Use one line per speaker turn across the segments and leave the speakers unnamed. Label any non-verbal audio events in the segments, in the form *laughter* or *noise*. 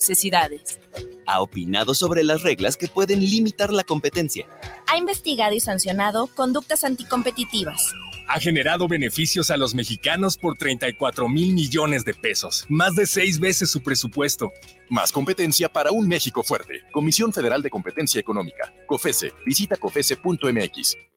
necesidades.
Ha opinado sobre las reglas que pueden limitar la competencia.
Ha investigado y sancionado conductas anticompetitivas.
Ha generado beneficios a los mexicanos por 34 mil millones de pesos, más de seis veces su presupuesto.
Más competencia para un México fuerte. Comisión Federal de Competencia Económica. COFESE. Visita COFESE.mx.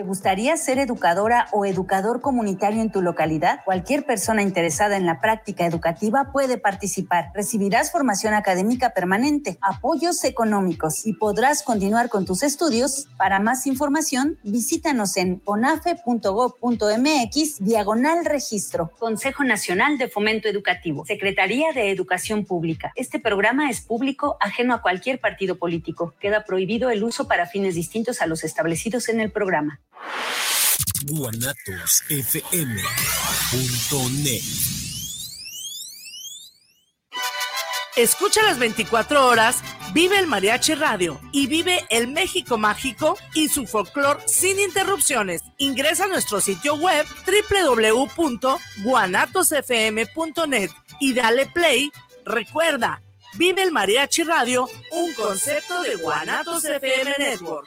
¿Te gustaría ser educadora o educador comunitario en tu localidad? Cualquier persona interesada en la práctica educativa puede participar. Recibirás formación académica permanente, apoyos económicos y podrás continuar con tus estudios. Para más información, visítanos en onafe.gov.mx diagonal registro. Consejo Nacional de Fomento Educativo, Secretaría de Educación Pública. Este programa es público, ajeno a cualquier partido político. Queda prohibido el uso para fines distintos a los establecidos en el programa
guanatosfm.net.
Escucha las 24 horas, vive el Mariachi Radio y vive el México Mágico y su folclor sin interrupciones. Ingresa a nuestro sitio web www.guanatosfm.net y dale play. Recuerda, vive el Mariachi Radio, un concepto de Guanatos FM Network.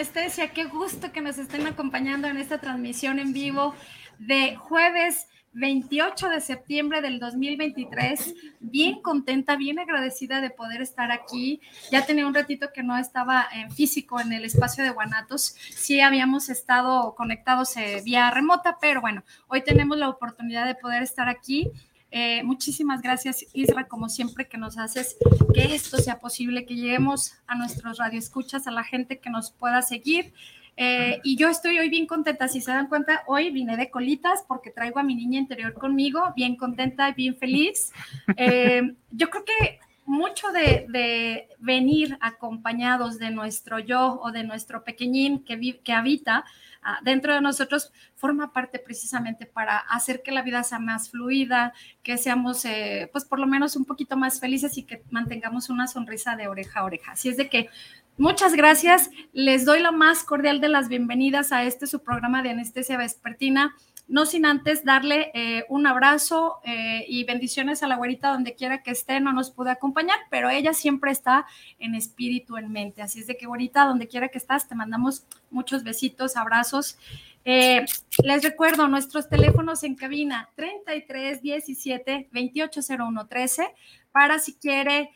Anestesia, qué gusto que nos estén acompañando en esta transmisión en vivo de jueves 28 de septiembre del 2023. Bien contenta, bien agradecida de poder estar aquí. Ya tenía un ratito que no estaba en físico en el espacio de Guanatos. Sí habíamos estado conectados eh, vía remota, pero bueno, hoy tenemos la oportunidad de poder estar aquí eh, muchísimas gracias, Isra, como siempre, que nos haces que esto sea posible, que lleguemos a nuestros radioescuchas, a la gente que nos pueda seguir. Eh, y yo estoy hoy bien contenta, si se dan cuenta, hoy vine de colitas porque traigo a mi niña interior conmigo, bien contenta bien feliz. Eh, yo creo que mucho de, venir acompañados de nuestro yo o de nuestro pequeñín que, que habita Ah, dentro de nosotros forma parte precisamente para hacer que la vida sea más fluida, que seamos, eh, pues por lo menos un poquito más felices y que mantengamos una sonrisa de oreja a oreja. Así es de que muchas gracias. Les doy la más cordial de las bienvenidas a este su programa de anestesia vespertina no sin antes darle eh, un abrazo eh, y bendiciones a la güerita donde quiera que esté, no nos pude acompañar, pero ella siempre está en espíritu, en mente. Así es de que güerita, donde quiera que estás, te mandamos muchos besitos, abrazos. Eh, les recuerdo nuestros teléfonos en cabina 33 17 2801 13 para si quiere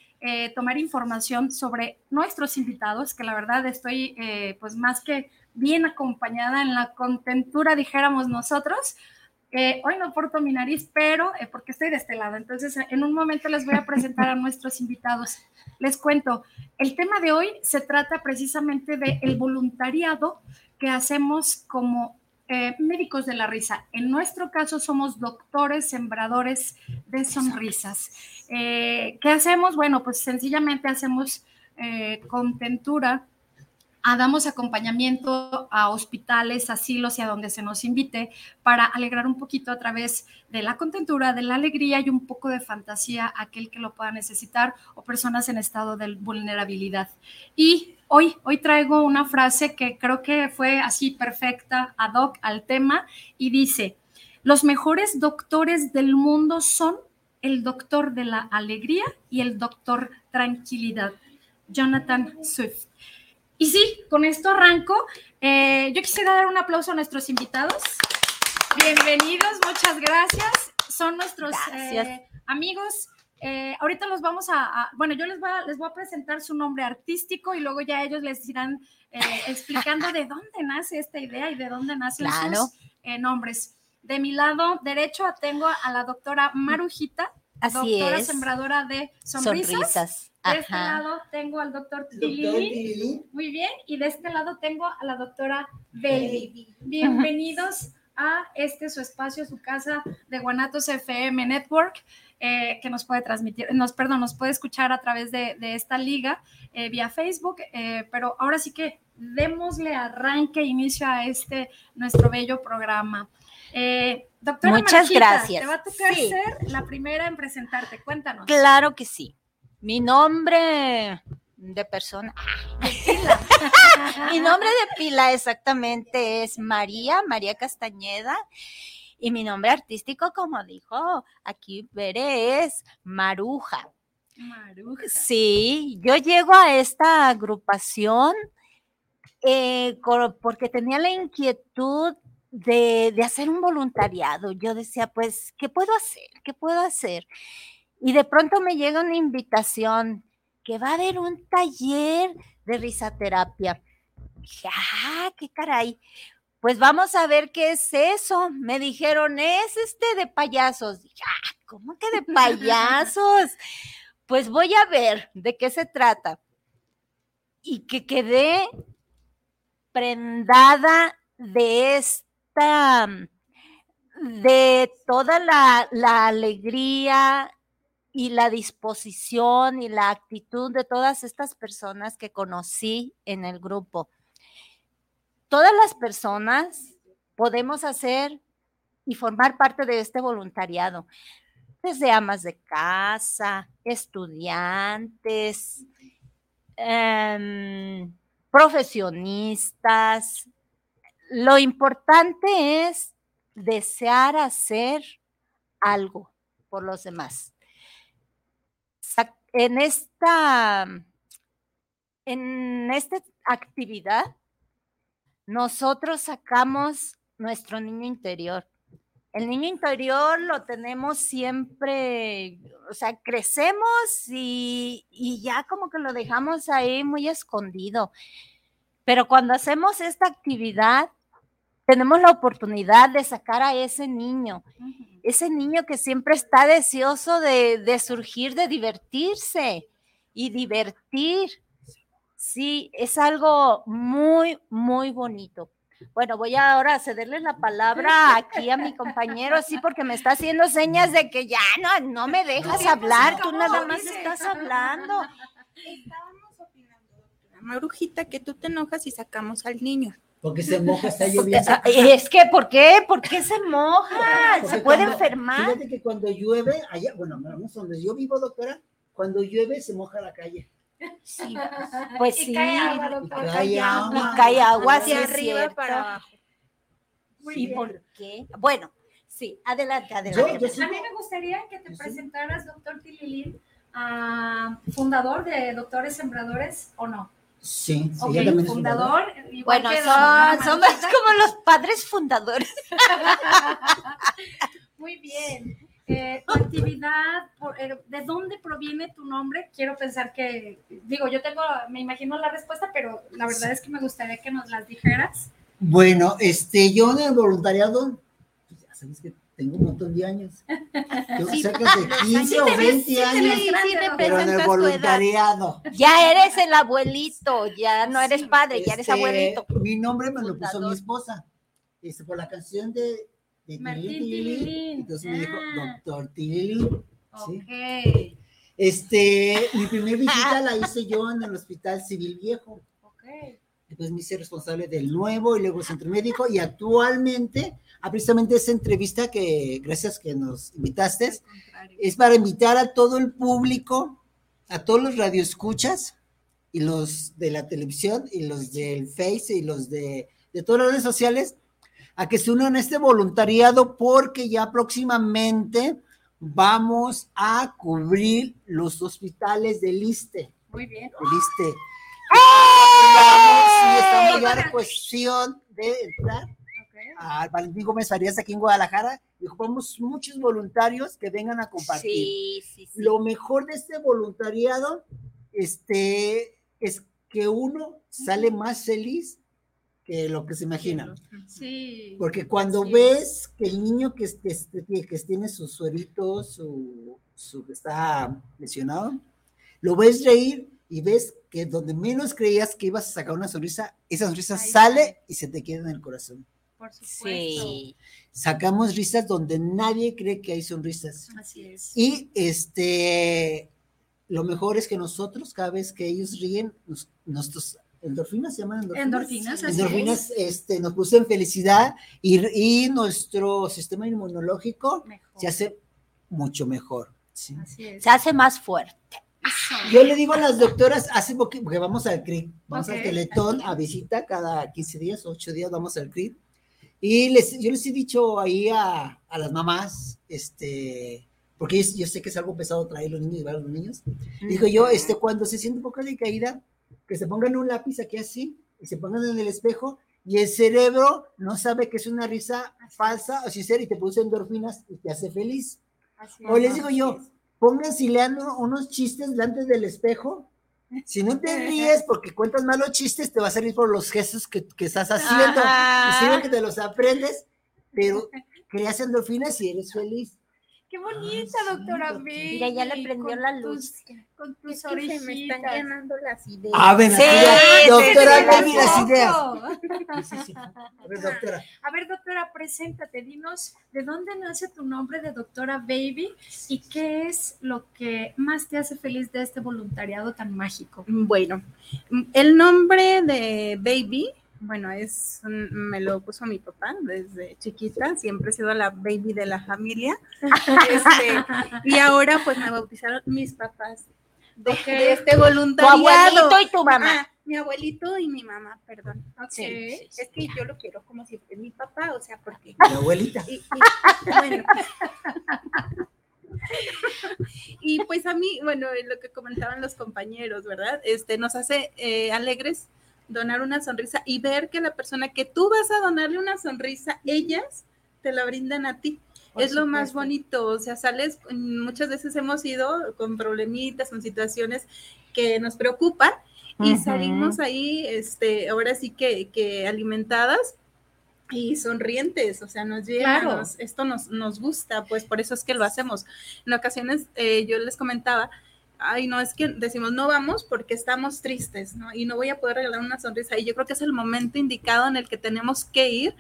tomar información sobre nuestros invitados, que la verdad estoy pues más que bien acompañada en la contentura, dijéramos nosotros. hoy no porto mi nariz, pero eh, porque estoy de este lado. Entonces, en un momento les voy a presentar a *laughs* nuestros invitados. Les cuento, el tema de hoy se trata precisamente del el voluntariado que hacemos como eh, médicos de la risa. En nuestro caso somos doctores sembradores de sonrisas. Eh, ¿Qué hacemos? Bueno, pues sencillamente hacemos contentura damos acompañamiento a hospitales, asilos y a donde se nos invite para alegrar un poquito a través de la contentura, de la alegría y un poco de fantasía a aquel que lo pueda necesitar o personas en estado de vulnerabilidad. Y hoy, hoy traigo una frase que creo que fue así perfecta, ad hoc al tema y dice, los mejores doctores del mundo son el doctor de la alegría y el doctor tranquilidad. Jonathan Swift. Y sí, con esto arranco. Eh, yo quisiera dar un aplauso a nuestros invitados. Bienvenidos, muchas gracias. Son nuestros eh, amigos. Eh, ahorita los vamos a, bueno, yo les voy a, les voy a presentar su nombre artístico y luego ya ellos les irán explicando de dónde nace esta idea y de dónde nacen sus nombres. De mi lado derecho tengo a la doctora Marujita, doctora sembradora de sonrisas. De este lado tengo al doctor Tilili. Muy bien. Y de este lado tengo a la doctora Baby. Bienvenidos a este su espacio, su casa de Guanatos FM Network, eh, que nos puede transmitir, nos, perdón, nos puede escuchar a través de, esta liga eh, vía Facebook. Eh, pero ahora sí que démosle arranque, inicio a este nuestro bello programa. doctora
Muchas gracias.
Te va a tocar ser la primera en presentarte. Cuéntanos.
Claro que sí. Mi nombre de persona. *laughs* Mi nombre de pila exactamente es María, María Castañeda. Y mi nombre artístico, como dijo aquí Bere, es Maruja. Maruja. Sí, yo llego a esta agrupación eh, porque tenía la inquietud de, de, hacer un voluntariado. Yo decía, pues, ¿qué puedo hacer? ¿Qué puedo hacer? Y de pronto me llega una invitación que va a haber un taller de risaterapia. Dije, ah, qué caray. Pues vamos a ver qué es eso. Me dijeron, es este de payasos. Dije, ah, ¿cómo que de *laughs* payasos? pues voy a ver de qué se trata. Y que quedé prendada de esta, de toda la, la alegría, y la disposición y la actitud de todas estas personas que conocí en el grupo. Todas las personas podemos hacer y formar parte de este voluntariado, desde amas de casa, estudiantes, em, profesionistas. Lo importante es desear hacer algo por los demás en esta, en esta actividad, nosotros sacamos nuestro niño interior. El niño interior lo tenemos siempre, o sea, crecemos y, y, ya como que lo dejamos ahí muy escondido. Pero cuando hacemos esta actividad, tenemos la oportunidad de sacar a ese niño ese niño que siempre está deseoso de, surgir, de divertirse y divertir. Sí, es algo muy, muy bonito. Bueno, voy ahora a cederle la palabra aquí a mi compañero, sí, porque me está haciendo señas de que ya no, no me dejas hablar, tú nada más estás hablando.
Estábamos opinando, doctora Marujita, que tú te enojas y sacamos al niño.
Porque se moja, está lloviendo.
Es que, ¿por qué? ¿Por qué se moja? se puede enfermar.
Fíjate que cuando llueve, allá, bueno, vamos donde yo vivo, doctora, cuando llueve se moja la calle.
Sí, *laughs* pues sí.
Cae agua,
y cae agua. Y cae agua hacia arriba para abajo.
¿Y
por qué? Bueno, sí, adelante, adelante.
a mí me gustaría que te presentaras, doctor Tililín, fundador de Doctores Sembradores, ¿o no?
Sí,
sí okay, fundador.
Bueno, son, somos *laughs* como los padres fundadores. *laughs*
Muy bien. Eh, tu actividad, eh, ¿de dónde proviene tu nombre? Quiero pensar que, digo, yo tengo, me imagino la respuesta, pero la verdad es que me gustaría que nos las dijeras.
Bueno, este, yo en el voluntariado, pues ya sabes que tengo un montón de años. *laughs* Tengo cerca de 15 o 20 años, pero en el voluntariado.
Ya eres el abuelito, ya no eres padre, ya eres este, abuelito.
Mi nombre me lo puso mi esposa, este, por la canción de, de
Martín
Entonces me dijo, ah. doctor Tililín. ¿sí? Este, mi primera visita la hice yo en el Hospital Civil Viejo.
Okay.
Después me hice responsable del nuevo y luego centro médico y actualmente a precisamente esa entrevista que, gracias que nos invitaste, es para invitar a todo el público, a todos los radioescuchas y los de la televisión y los del Face y los de, de todas las redes sociales a que se unan a este voluntariado porque ya próximamente vamos a cubrir los hospitales del ISTE.
Muy bien.
El ISTE. ¡Ah! vamos y estamos ya en cuestión de entrar al Valentín Gómez Farías aquí en Guadalajara y ocupamos muchos voluntarios que vengan a compartir.
Sí, sí, sí.
Lo mejor de este voluntariado este, es que uno sale más feliz que lo que se imagina.
Sí.
Porque cuando ves que el niño que, que, que- tiene su suerito, su, su- que está lesionado, lo ves reír y ves que donde menos creías que ibas a sacar una sonrisa, esa sonrisa sale y se te queda en el corazón.
Por supuesto.
Sí.
Sacamos risas donde nadie cree que hay sonrisas.
Así es.
Y este, lo mejor es que nosotros, cada vez que ellos ríen, nos- nuestros endorfinas se llaman endorfinas.
Endorfinas, así
Endorfinas,
es.
este, nos producen felicidad y, y nuestro sistema inmunológico se hace mucho mejor. sí.
Así es.
Se hace más fuerte.
Yo le digo a las doctoras, hace poquito, porque vamos al CRIC, vamos
Ok.
al Teletón a visita cada 15 días, 8 días, vamos al CRIC. Y les, yo les he dicho ahí a, a las mamás, este, porque yo, yo sé que es algo pesado traer los niños y llevar a los niños. Digo yo, este, cuando se siente un poco de caída, que se pongan un lápiz aquí así, y se pongan en el espejo, y el cerebro no sabe que es una risa falsa o sincera y te produce endorfinas y te hace feliz. O les digo yo, pónganse y lean uno- unos chistes delante del espejo. Si no te *laughs* ríes porque cuentas malos chistes, te va a salir por los gestos que, que estás haciendo. Y que te los aprendes, pero *laughs* creas endorfinas y eres feliz.
Qué bonita, doctora B.
Mira, ya le prendió la luz.
con tus
Es que se me están
orejitas.
llenando las ideas.
A ver,
Sí,
doctora,
sí, sí, sí,
las
sí.
ideas. Sí, sí, sí. A ver, *laughs* doctora.
A ver, doctora, preséntate, dinos de dónde nace tu nombre de doctora Baby y qué es lo que más te hace feliz de este voluntariado tan mágico.
Bueno, el nombre de Baby, bueno, es un- me lo puso mi papá desde chiquita, siempre he sido la baby de la familia. *laughs* Este, y ahora pues me bautizaron mis papás de, de este voluntariado.
Tu abuelito y tu mamá.
Ah, mi abuelito y mi mamá, perdón.
Ok.
Sí, Es que yo lo quiero como siempre mi papá, o sea, porque
Mi abuelita.
y, y- bueno. Y pues a mí, bueno, lo que comentaban los compañeros, ¿verdad? Este, nos hace eh, alegres donar una sonrisa y ver que la persona que tú vas a donarle una sonrisa, ellas te la brindan a ti.
Por
es lo más bonito, o sea, sales, mm, muchas veces hemos ido con problemitas, con situaciones que nos preocupan y salimos ahí, este, ahora sí que, que alimentadas y sonrientes, o sea, nos
Claro.
nos- esto nos, nos gusta, pues por eso es que lo hacemos. En ocasiones eh, yo les comentaba, ay, no, es que decimos, no vamos porque estamos tristes, ¿no? Y no voy a poder regalar una sonrisa. Y yo creo que es el momento indicado en el que tenemos que ir,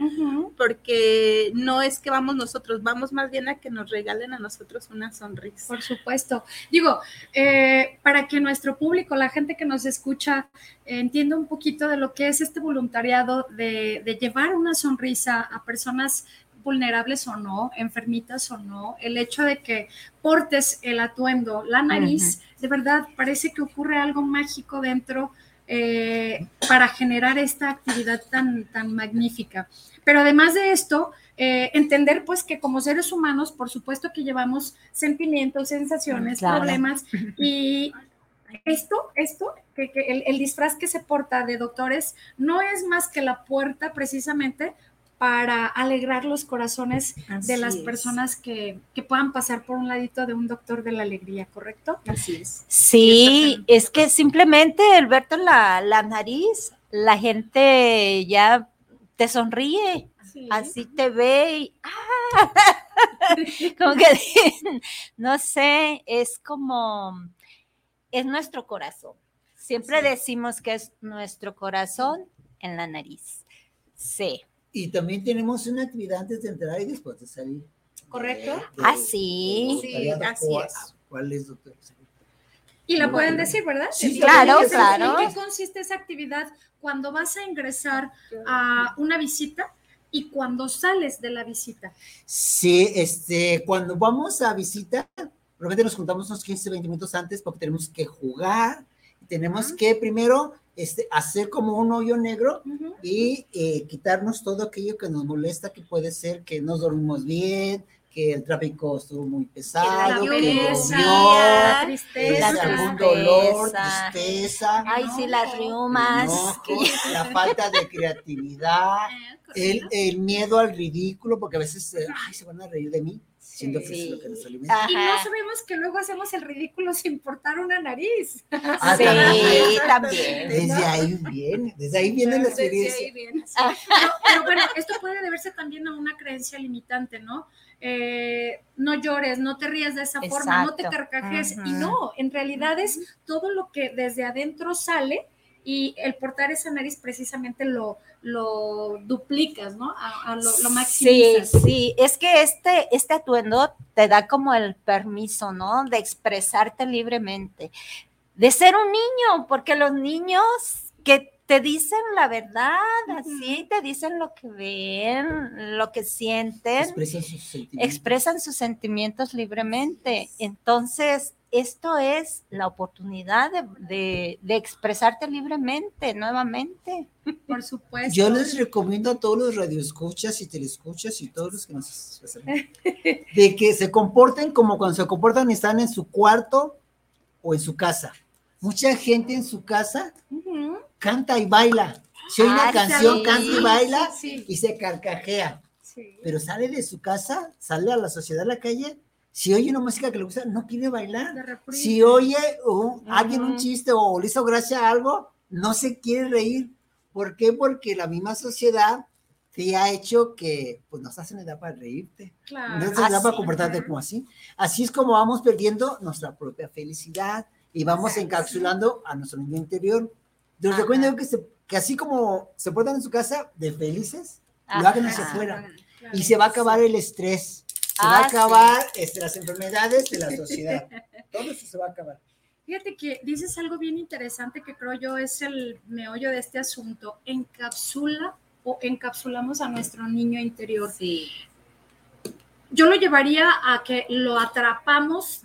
porque no es que vamos nosotros, vamos más bien a que nos regalen a nosotros una sonrisa.
Por supuesto. Digo, eh, para que nuestro público, la gente que nos escucha, eh, entienda un poquito de lo que es este voluntariado de, de llevar una sonrisa a personas vulnerables o no, enfermitas o no, el hecho de que portes el atuendo, la nariz, de verdad parece que ocurre algo mágico dentro eh, para generar esta actividad tan, tan magnífica. Pero además de esto, eh, entender pues que como seres humanos, por supuesto que llevamos sentimientos, sensaciones,
Claro.
problemas *laughs* y esto, esto, que, que el, el disfraz que se porta de doctores no es más que la puerta precisamente para alegrar los corazones
Así
de las
es.
personas que, que puedan pasar por un ladito de un doctor de la alegría, ¿correcto?
Así es.
Sí, es que simplemente el verte la, la nariz, la gente ya te sonríe,
Sí.
así te ve y ¡ah! *laughs* como que *laughs* no sé, es como es nuestro corazón. Siempre decimos que es nuestro corazón en la nariz. Sí.
Y también tenemos una actividad antes de entrar y después de salir.
¿Correcto?
Ah, sí.
Sí, así
¿Cuál-
es.
¿Cuál es, doctor?
Y la pueden decir, ¿verdad?
Sí,
¿En
claro, claro.
¿En qué consiste esa actividad cuando vas a ingresar a una visita y cuando sales de la visita?
Sí, este, cuando vamos a visita, realmente nos juntamos unos 15, 20 minutos antes porque tenemos que jugar, tenemos que primero este, hacer como un hoyo negro y eh, quitarnos todo aquello que nos molesta, que puede ser que no dormimos bien, que el tráfico estuvo muy pesado, que
pereza, la tristeza,
este, algún dolor,
tristeza. Ay, sí, las riumas.
la falta de creatividad, *laughs* el, el miedo al ridículo, porque a veces eh, ay, se van a reír de mí, siendo que es lo que nos alimenta.
Y no sabemos que luego hacemos el ridículo sin portar una nariz.
Ah,
Sí,
también.
también.
Desde ahí viene, desde ahí viene la
Desde
experiencia.
ahí viene, sí. Pero, pero bueno, esto puede deberse también a una creencia limitante, ¿no? Eh, no llores, no te rías de esa forma, no te carcajes. Y no, en realidad es todo lo que desde adentro sale y el portar esa nariz precisamente lo, lo duplicas, ¿no? A, a lo, lo
Sí,
maximizas.
sí, es que este, este atuendo te da como el permiso, ¿no? De expresarte libremente, de ser un niño, porque los niños que te dicen la verdad, así, te dicen lo que ven, lo que sienten,
Expresan sus sentimientos.
expresan sus sentimientos libremente. Entonces, esto es la oportunidad de, de- de expresarte libremente nuevamente.
Por supuesto.
Yo les recomiendo a todos los radioescuchas y telescuchas y todos los que nos de que se comporten como cuando se comportan y están en su cuarto o en su casa. Mucha gente en su casa canta y baila. Si oye una
Ah,
canción,
sí,
canta y baila
sí.
y se carcajea.
Sí.
Pero sale de su casa, sale a la sociedad, a la calle. Si oye una música que le gusta, no quiere bailar. Si oye un- alguien un chiste o le hizo gracia a algo, no se quiere reír. ¿Por qué? Porque la misma sociedad te ha hecho que pues no estás en edad para reírte.
Claro.
No estás en edad para comportarte como así. Así es como vamos perdiendo nuestra propia felicidad y vamos encapsulando a nuestro niño interior. Les
Ajá.
recuerdo que, se- que así como se portan en su casa de felices, lo hagan hacia
Ajá.
afuera. Y se va a acabar el estrés. Se va
Ah,
a acabar este, las enfermedades de la sociedad. *laughs* Todo eso se va a acabar.
Fíjate que dices algo bien interesante que creo yo es el meollo de este asunto. Encapsula o encapsulamos a nuestro niño interior.
Sí.
Yo lo llevaría a que lo atrapamos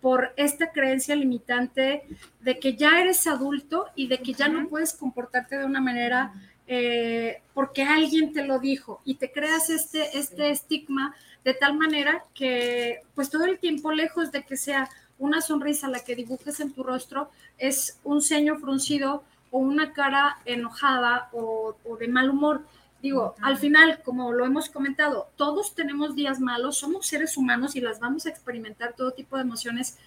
por esta creencia limitante de que ya eres adulto y de que ya no puedes comportarte de una manera eh, porque alguien te lo dijo y te creas este, este estigma de tal manera que pues todo el tiempo lejos de que sea una sonrisa la que dibujes en tu rostro es un ceño fruncido o una cara enojada o, o de mal humor. Digo, al final, como lo hemos comentado, todos tenemos días malos, somos seres humanos y las vamos a experimentar todo tipo de emociones,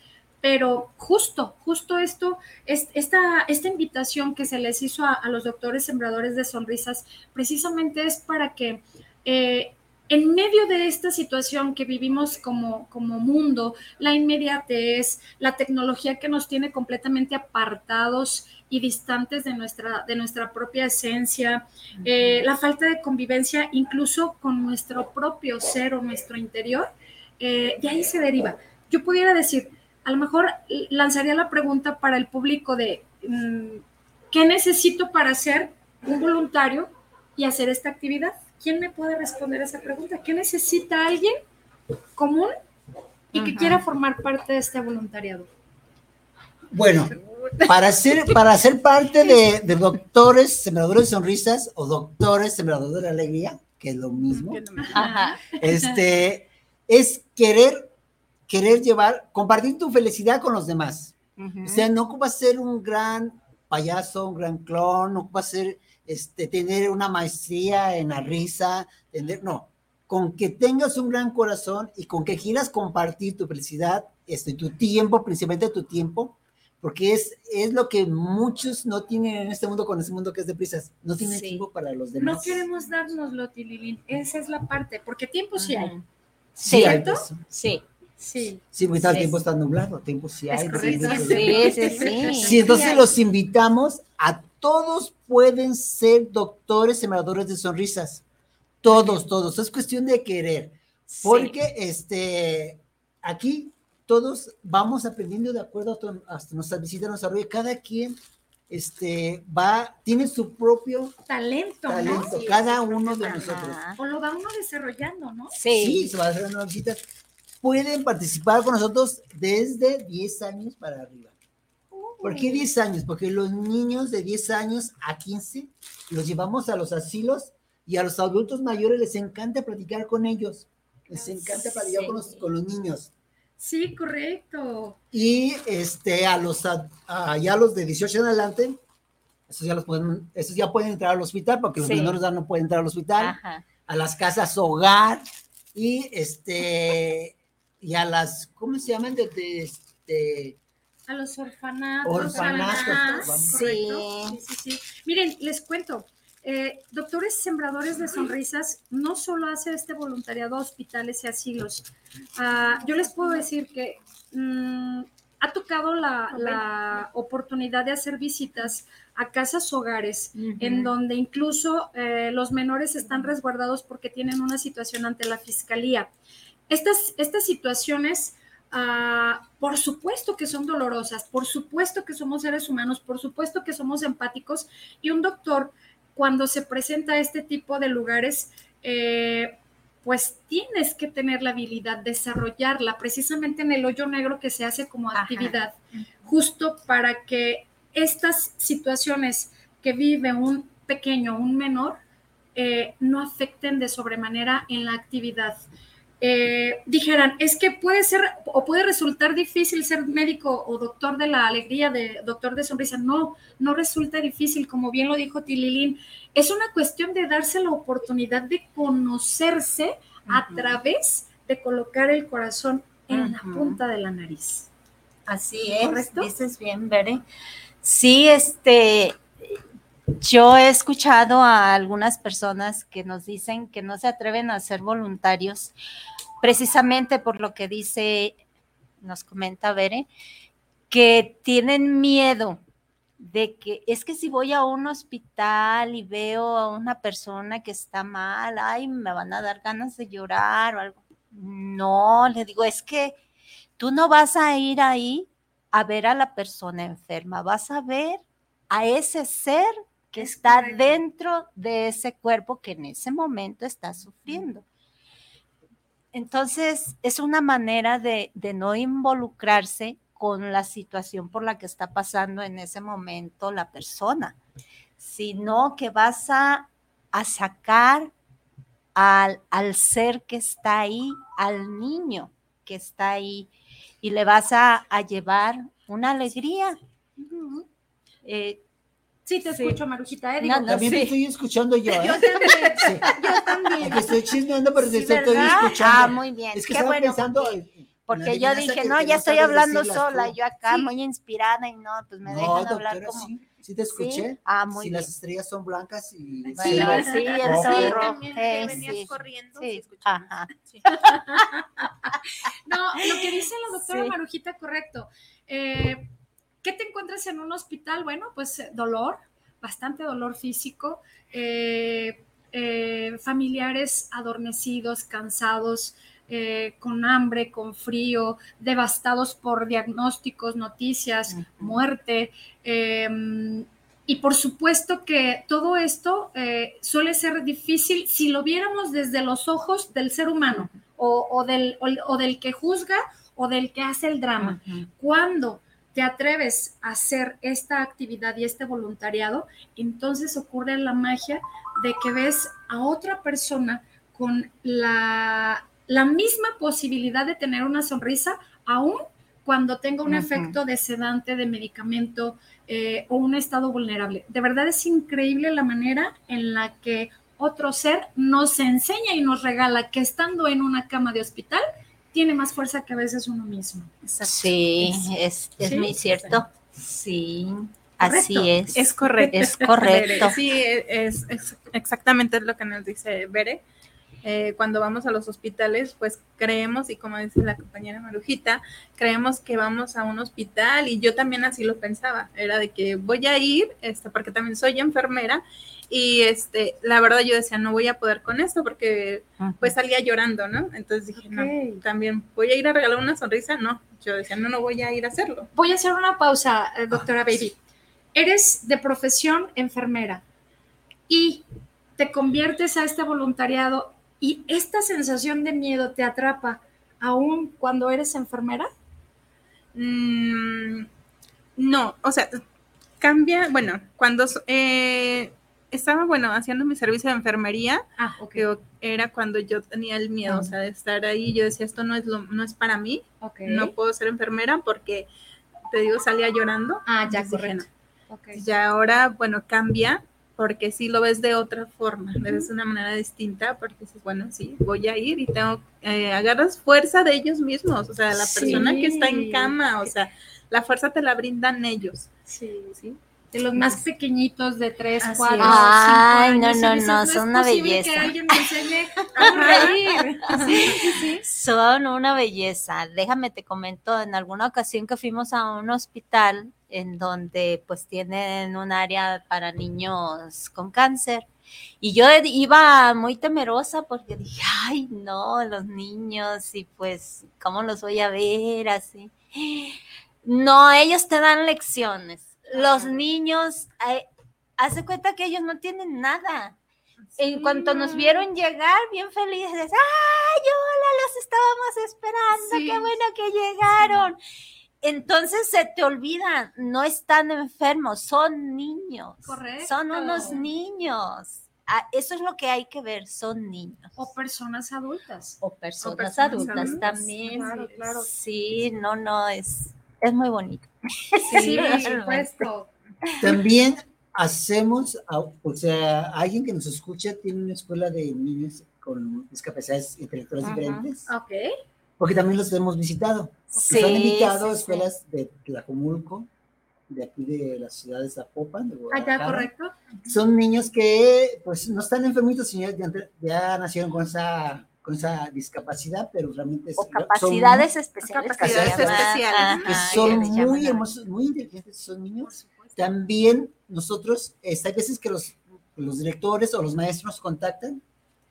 pero justo, justo esto, es, esta, esta invitación que se les hizo a, a los doctores sembradores de sonrisas, precisamente es para que eh, en medio de esta situación que vivimos como, como mundo, la inmediatez, la tecnología que nos tiene completamente apartados y distantes de nuestra, de nuestra propia esencia, eh, la falta de convivencia incluso con nuestro propio ser o nuestro interior, eh, de ahí se deriva. Yo pudiera decir, a lo mejor lanzaría la pregunta para el público de, mm, ¿qué necesito para ser un voluntario y hacer esta actividad? ¿Quién me puede responder esa pregunta? ¿Qué necesita alguien común y que
Ajá.
quiera formar parte de este voluntariado?
Bueno, para ser, para ser parte de, de doctores sembradores de sonrisas o doctores sembradores de la alegría, que es lo mismo,
Ajá.
este, es querer, querer llevar, compartir tu felicidad con los demás.
Ujú.
O sea, no ocupa ser un gran payaso, un gran clon, no ocupa ser, este, tener una maestría en la risa, tener, no, con que tengas un gran corazón y con que quieras compartir tu felicidad, este, tu tiempo, principalmente tu tiempo, porque es, es lo que muchos no tienen en este mundo, con ese mundo que es de prisas, no tienen
Sí.
tiempo para los demás.
No queremos dárnoslo, Tililín. Esa es la parte, porque tiempo sí hay.
Sí,
¿Cierto?
Sí.
Sí.
Sí, porque todo el
Sí.
tiempo está nublado, tiempo sí hay.
Sí, sí, sí.
Sí, entonces los invitamos a todos pueden ser doctores sembradores de sonrisas. Todos, todos. Es cuestión de querer. Porque este aquí todos vamos aprendiendo de acuerdo a, tu- a nuestras visitas, a nuestro desarrollo. Cada quien este, va, tiene su propio
Talento, ¿no?
talento, cada uno de nosotros.
O lo va uno desarrollando, ¿no?
Sí,
Sí.
se va a hacer una visita. Pueden participar con nosotros desde 10 años para arriba. ¿Por qué 10 años? Porque los niños de 10 años a 15 los llevamos a los asilos y a los adultos mayores les encanta platicar con ellos. Les encanta platicar con, los, con los niños.
Sí, correcto.
Y este, a los, a, a- ya los de 18 en adelante, esos ya, los pueden, esos ya pueden entrar al hospital, porque los
Sí.
menores ya no pueden entrar al hospital,
Ajá.
a las casas hogar y este, y a las, ¿cómo se llaman? De, de, este,
A los orfanatos.
Orfanatos.
Sí, sí, sí. Miren, les cuento. eh, doctores Sembradores de Sonrisas no solo hace este voluntariado a hospitales y asilos. Ah, yo les puedo decir que mm, ha tocado la, la oportunidad de hacer visitas a casas hogares, en donde incluso eh, los menores están resguardados porque tienen una situación ante la fiscalía. Estas, estas situaciones, ah, por supuesto que son dolorosas, por supuesto que somos seres humanos, por supuesto que somos empáticos y un doctor cuando se presenta a este tipo de lugares, eh, pues tienes que tener la habilidad, desarrollarla precisamente en el hoyo negro que se hace como actividad, justo para que estas situaciones que vive un pequeño, un menor, eh, no afecten de sobremanera en la actividad. Eh, dijeran, es que puede ser o puede resultar difícil ser médico o doctor de la alegría, de doctor de sonrisa. No, no resulta difícil, como bien lo dijo Tililín. Es una cuestión de darse la oportunidad de conocerse a través de colocar el corazón en la punta de la nariz.
Así es,
¿Correcto?
dices bien, Bere. Sí, este, yo he escuchado a algunas personas que nos dicen que no se atreven a ser voluntarios, precisamente por lo que dice, nos comenta Bere, que tienen miedo de que es que si voy a un hospital y veo a una persona que está mal, ay, me van a dar ganas de llorar o algo. No, le digo, es que tú no vas a ir ahí a ver a la persona enferma, vas a ver a ese ser que está dentro de ese cuerpo que en ese momento está sufriendo. Entonces, es una manera de, de no involucrarse con la situación por la que está pasando en ese momento la persona, sino que vas a, a sacar al, al ser que está ahí, al niño que está ahí, y le vas a, a llevar una alegría. Eh,
sí, te escucho, Marujita. ¿eh?
No,
Digo,
no,
También
sí.
me estoy escuchando yo, *laughs* ¿eh?
Yo también, yo también.
Aquí estoy chismeando, pero te
Sí,
estoy escuchando.
Ah, muy bien.
Es que
Qué
estaba
bueno,
pensando
porque- yo dije,
que-
no,
que
ya estoy hablando sola,
tú.
yo acá
Sí.
muy inspirada y no, pues me
No,
dejan hablar como...
sí, sí te escuché.
Ah, muy
si
bien.
las estrellas son blancas y
Sí,
cielo
sí, el sol rojo,
también que
eh,
venías
sí,
corriendo,
sí, ajá. *laughs*
No, lo que dice la doctora
Sí.
Marujita, correcto. Eh, ¿Qué te encuentras en un hospital? Bueno, pues eh, dolor, bastante dolor físico, eh, eh, familiares adormecidos, cansados, eh, con hambre, con frío, devastados por diagnósticos, noticias, muerte. eh, y por supuesto que todo esto suele ser difícil si lo viéramos desde los ojos del ser humano o, o del, o, o del que juzga o del que hace el drama. Cuando te atreves a hacer esta actividad y este voluntariado, entonces ocurre la magia de que ves a otra persona con la, la misma posibilidad de tener una sonrisa, aún cuando tenga un efecto de sedante, de medicamento eh, o un estado vulnerable. De verdad es increíble la manera en la que otro ser nos enseña y nos regala que estando en una cama de hospital tiene más fuerza que a veces uno mismo.
Sí, es, es
Sí.
muy cierto. Sí, así es.
Es correcto.
Es correcto. *laughs*
Sí, es, es exactamente lo que nos dice Bere. Eh, cuando vamos a los hospitales, pues creemos, y como dice la compañera Marujita, creemos que vamos a un hospital, y yo también así lo pensaba, era de que voy a ir, este, porque también soy enfermera, y este, la verdad yo decía, no voy a poder con esto, porque pues salía llorando, ¿no? Entonces dije, no, también voy a ir a regalar una sonrisa, no, yo decía, no, no voy a ir a hacerlo.
Voy a hacer una pausa, eh, doctora Baby. Eres de profesión enfermera y te conviertes a este voluntariado y esta sensación de miedo te atrapa aún cuando eres enfermera.
Mm, no, o sea, cambia, bueno, cuando eh, estaba, bueno, haciendo mi servicio de enfermería,
Ah, ok.
que era cuando yo tenía el miedo, o sea, de estar ahí, yo decía, esto no es, lo, no es para mí, no puedo ser enfermera porque, te digo, salía llorando.
Ah, ya, correcto. Ok.
no. Ya ahora, bueno, cambia, porque sí lo ves de otra forma, lo ves de una manera distinta, porque dices, bueno, sí, voy a ir y tengo, eh, agarras fuerza de ellos mismos, o sea, la
Sí.
persona que está en cama, o sea, la fuerza te la brindan ellos.
Sí, sí. De los más pequeñitos de 3,
Así
4,
es.
5
Ay,
años.
no, no,
dices,
no,
es
son una belleza.
que alguien me enseñe a reír. Sí, sí, sí.
Son una belleza. Déjame te comento, en alguna ocasión que fuimos a un hospital en donde pues tienen un área para niños con cáncer. Y yo iba muy temerosa porque dije, ay, no, los niños y pues, ¿cómo los voy a ver así? No, ellos te dan lecciones. Los niños, eh, hace cuenta que ellos no tienen nada. En cuanto nos vieron llegar, bien felices, ¡ay, hola! Los estábamos esperando,
Sí.
qué bueno que llegaron. Entonces se te olvida, no están enfermos, son niños.
Correcto.
Son unos niños. Ah, eso es lo que hay que ver, son niños.
O personas adultas.
O personas,
personas
adultas,
adultas.
también.
Claro, claro.
Sí, no, no, es, es muy bonito.
Sí, por supuesto.
También hacemos, o sea, alguien que nos escucha tiene una escuela de niños con discapacidades intelectuales
Ajá.
diferentes,
Ok.
porque también los hemos visitado.
Sí,
nos han invitado a
sí, sí.
escuelas de Tlajomulco, de aquí de las ciudades de Zapopan, de
Allá,
Guadalajara.
correcto.
Son niños que, pues, no están enfermitos, sino ya, ya nacieron con esa, con esa discapacidad, pero realmente
O
son-
capacidades especiales. que se
Capacidades
llaman.
especiales.
que
Ajá,
son
que
muy hermosos, muy inteligentes esos niños. También nosotros, este, hay veces que los, los directores o los maestros nos contactan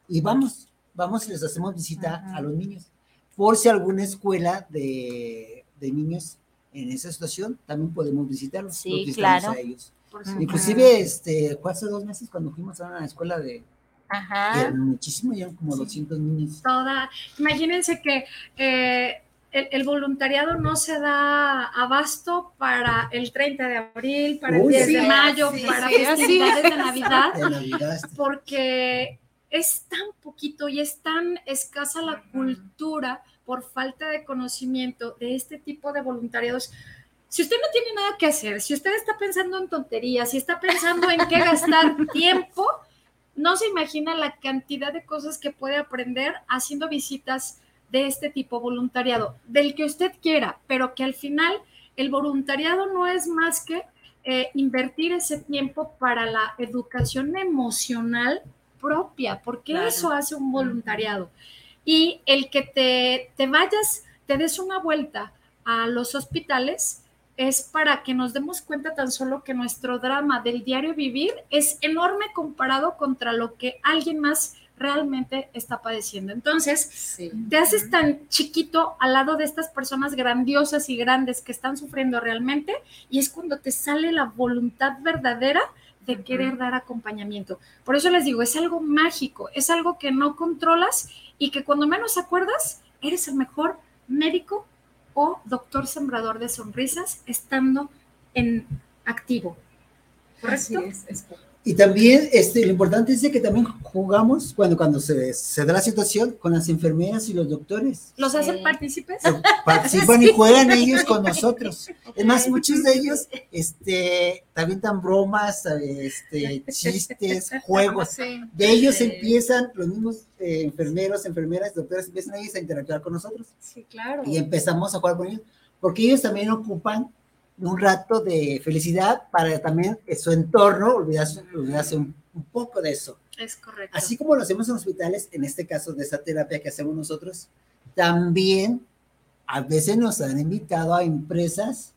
y vamos, vamos y les hacemos visita a los niños. Por si alguna escuela de, de niños en esa situación, también podemos visitarlos.
Sí, claro.
a ellos. Inclusive, este, fue hace dos meses cuando fuimos a una escuela de,
Ajá.
eran muchísimo, eran como 200 niños.
Toda. Imagínense que eh, el, el voluntariado no se da abasto para el 30 de abril, para el
Uy,
10
sí,
de mayo,
sí,
para
sí,
festividades de Navidad.
De Navidad, este,
porque es tan poquito y es tan escasa la cultura por falta de conocimiento de este tipo de voluntariados. Si usted no tiene nada que hacer, si usted está pensando en tonterías, si está pensando en qué gastar *laughs* tiempo, no se imagina la cantidad de cosas que puede aprender haciendo visitas de este tipo voluntariado, del que usted quiera, pero que al final el voluntariado no es más que eh, invertir ese tiempo para la educación emocional propia, porque
Claro.
eso hace un voluntariado. Y el que te, te vayas, te des una vuelta a los hospitales, es para que nos demos cuenta tan solo que nuestro drama del diario vivir es enorme comparado contra lo que alguien más realmente está padeciendo. Entonces, te haces tan chiquito al lado de estas personas grandiosas y grandes que están sufriendo realmente y es cuando te sale la voluntad verdadera de querer dar acompañamiento. Por eso les digo, es algo mágico, es algo que no controlas y que cuando menos acuerdas, eres el mejor médico o doctor sembrador de sonrisas estando en activo. ¿Correcto?
Y también este, lo importante es que también jugamos cuando, cuando se, se da la situación con las enfermeras y los doctores.
¿Los hacen partícipes?
Participan y *laughs* juegan ellos con nosotros. Es más, muchos de ellos este, también dan bromas, este, chistes, *laughs* juegos.
Sí.
De ellos
Sí.
empiezan los mismos eh, enfermeros, enfermeras, doctores, empiezan ellos a interactuar con nosotros.
Sí, claro.
Y empezamos a jugar con ellos, porque ellos también ocupan un rato de felicidad para también en su entorno olvidarse, olvidarse un, un poco de eso.
Es correcto.
Así como lo hacemos en hospitales, en este caso de esta terapia que hacemos nosotros, también a veces nos han invitado a empresas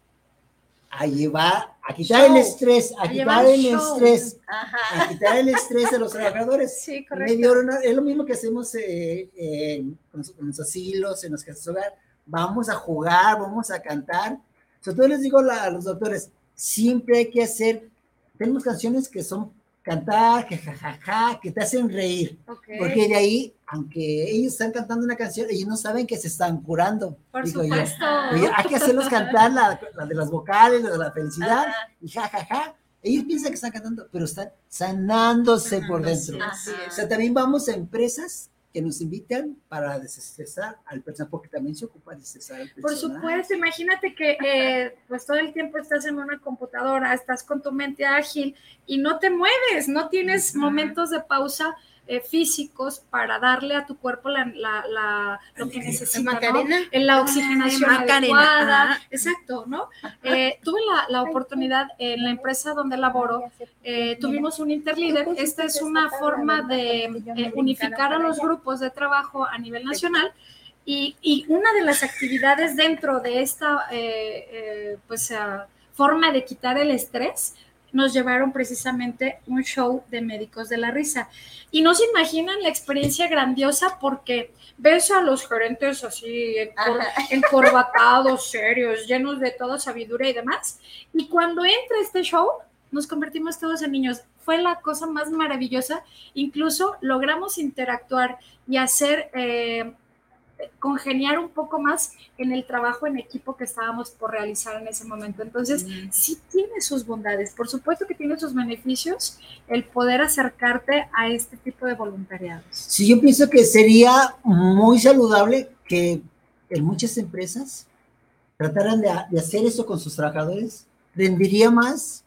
a llevar, a quitar el
Show.
estrés, a,
A
quitar el
show.
estrés,
Ajá.
a quitar el estrés de los trabajadores.
Sí, correcto.
una- es lo mismo que hacemos eh, en, con, los- con los asilos, en los casas de hogar. Vamos a jugar, vamos a cantar. Sobre todo les digo a los doctores, siempre hay que hacer, tenemos canciones que son cantar, que jajaja, que te hacen reír.
Ok.
Porque de ahí, aunque ellos están cantando una canción, ellos no saben que se están curando.
Por
digo yo.
supuesto.
Oye, hay que hacerlos cantar la, la de las vocales, la de la felicidad,
Ajá.
y jajaja, Ellos piensan que están cantando, pero están sanándose por dentro. O sea, también vamos a empresas que nos invitan para desestresar al personal, porque también se ocupa de desestresar al
Por
personal.
supuesto, imagínate que eh, pues todo el tiempo estás en una computadora, estás con tu mente ágil y no te mueves, no tienes momentos de pausa eh, físicos para darle a tu cuerpo la, la- la- lo que necesita, ¿no? La oxigenación
Ah, Macarena,
adecuada, exacto, ¿no? Eh, tuve la, la oportunidad en la empresa donde laboro, eh, tuvimos un interlíder, esta es una forma de eh, unificar a los grupos de trabajo a nivel nacional y, y una de las actividades dentro de esta eh, eh, pues, ah, forma de quitar el estrés nos llevaron precisamente un show de médicos de la risa. Y no se imaginan la experiencia grandiosa porque ves a los gerentes así encor- encorbatados, serios, llenos de toda sabiduría y demás. Y cuando entra este show, nos convertimos todos en niños. Fue la cosa más maravillosa. Incluso logramos interactuar y hacer, eh, congeniar un poco más en el trabajo en equipo que estábamos por realizar en ese momento. Entonces, sí tiene sus bondades. Por supuesto que tiene sus beneficios el poder acercarte a este tipo de voluntariados.
Sí, yo pienso que sería muy saludable que en muchas empresas trataran de, de hacer eso con sus trabajadores. Rendiría más,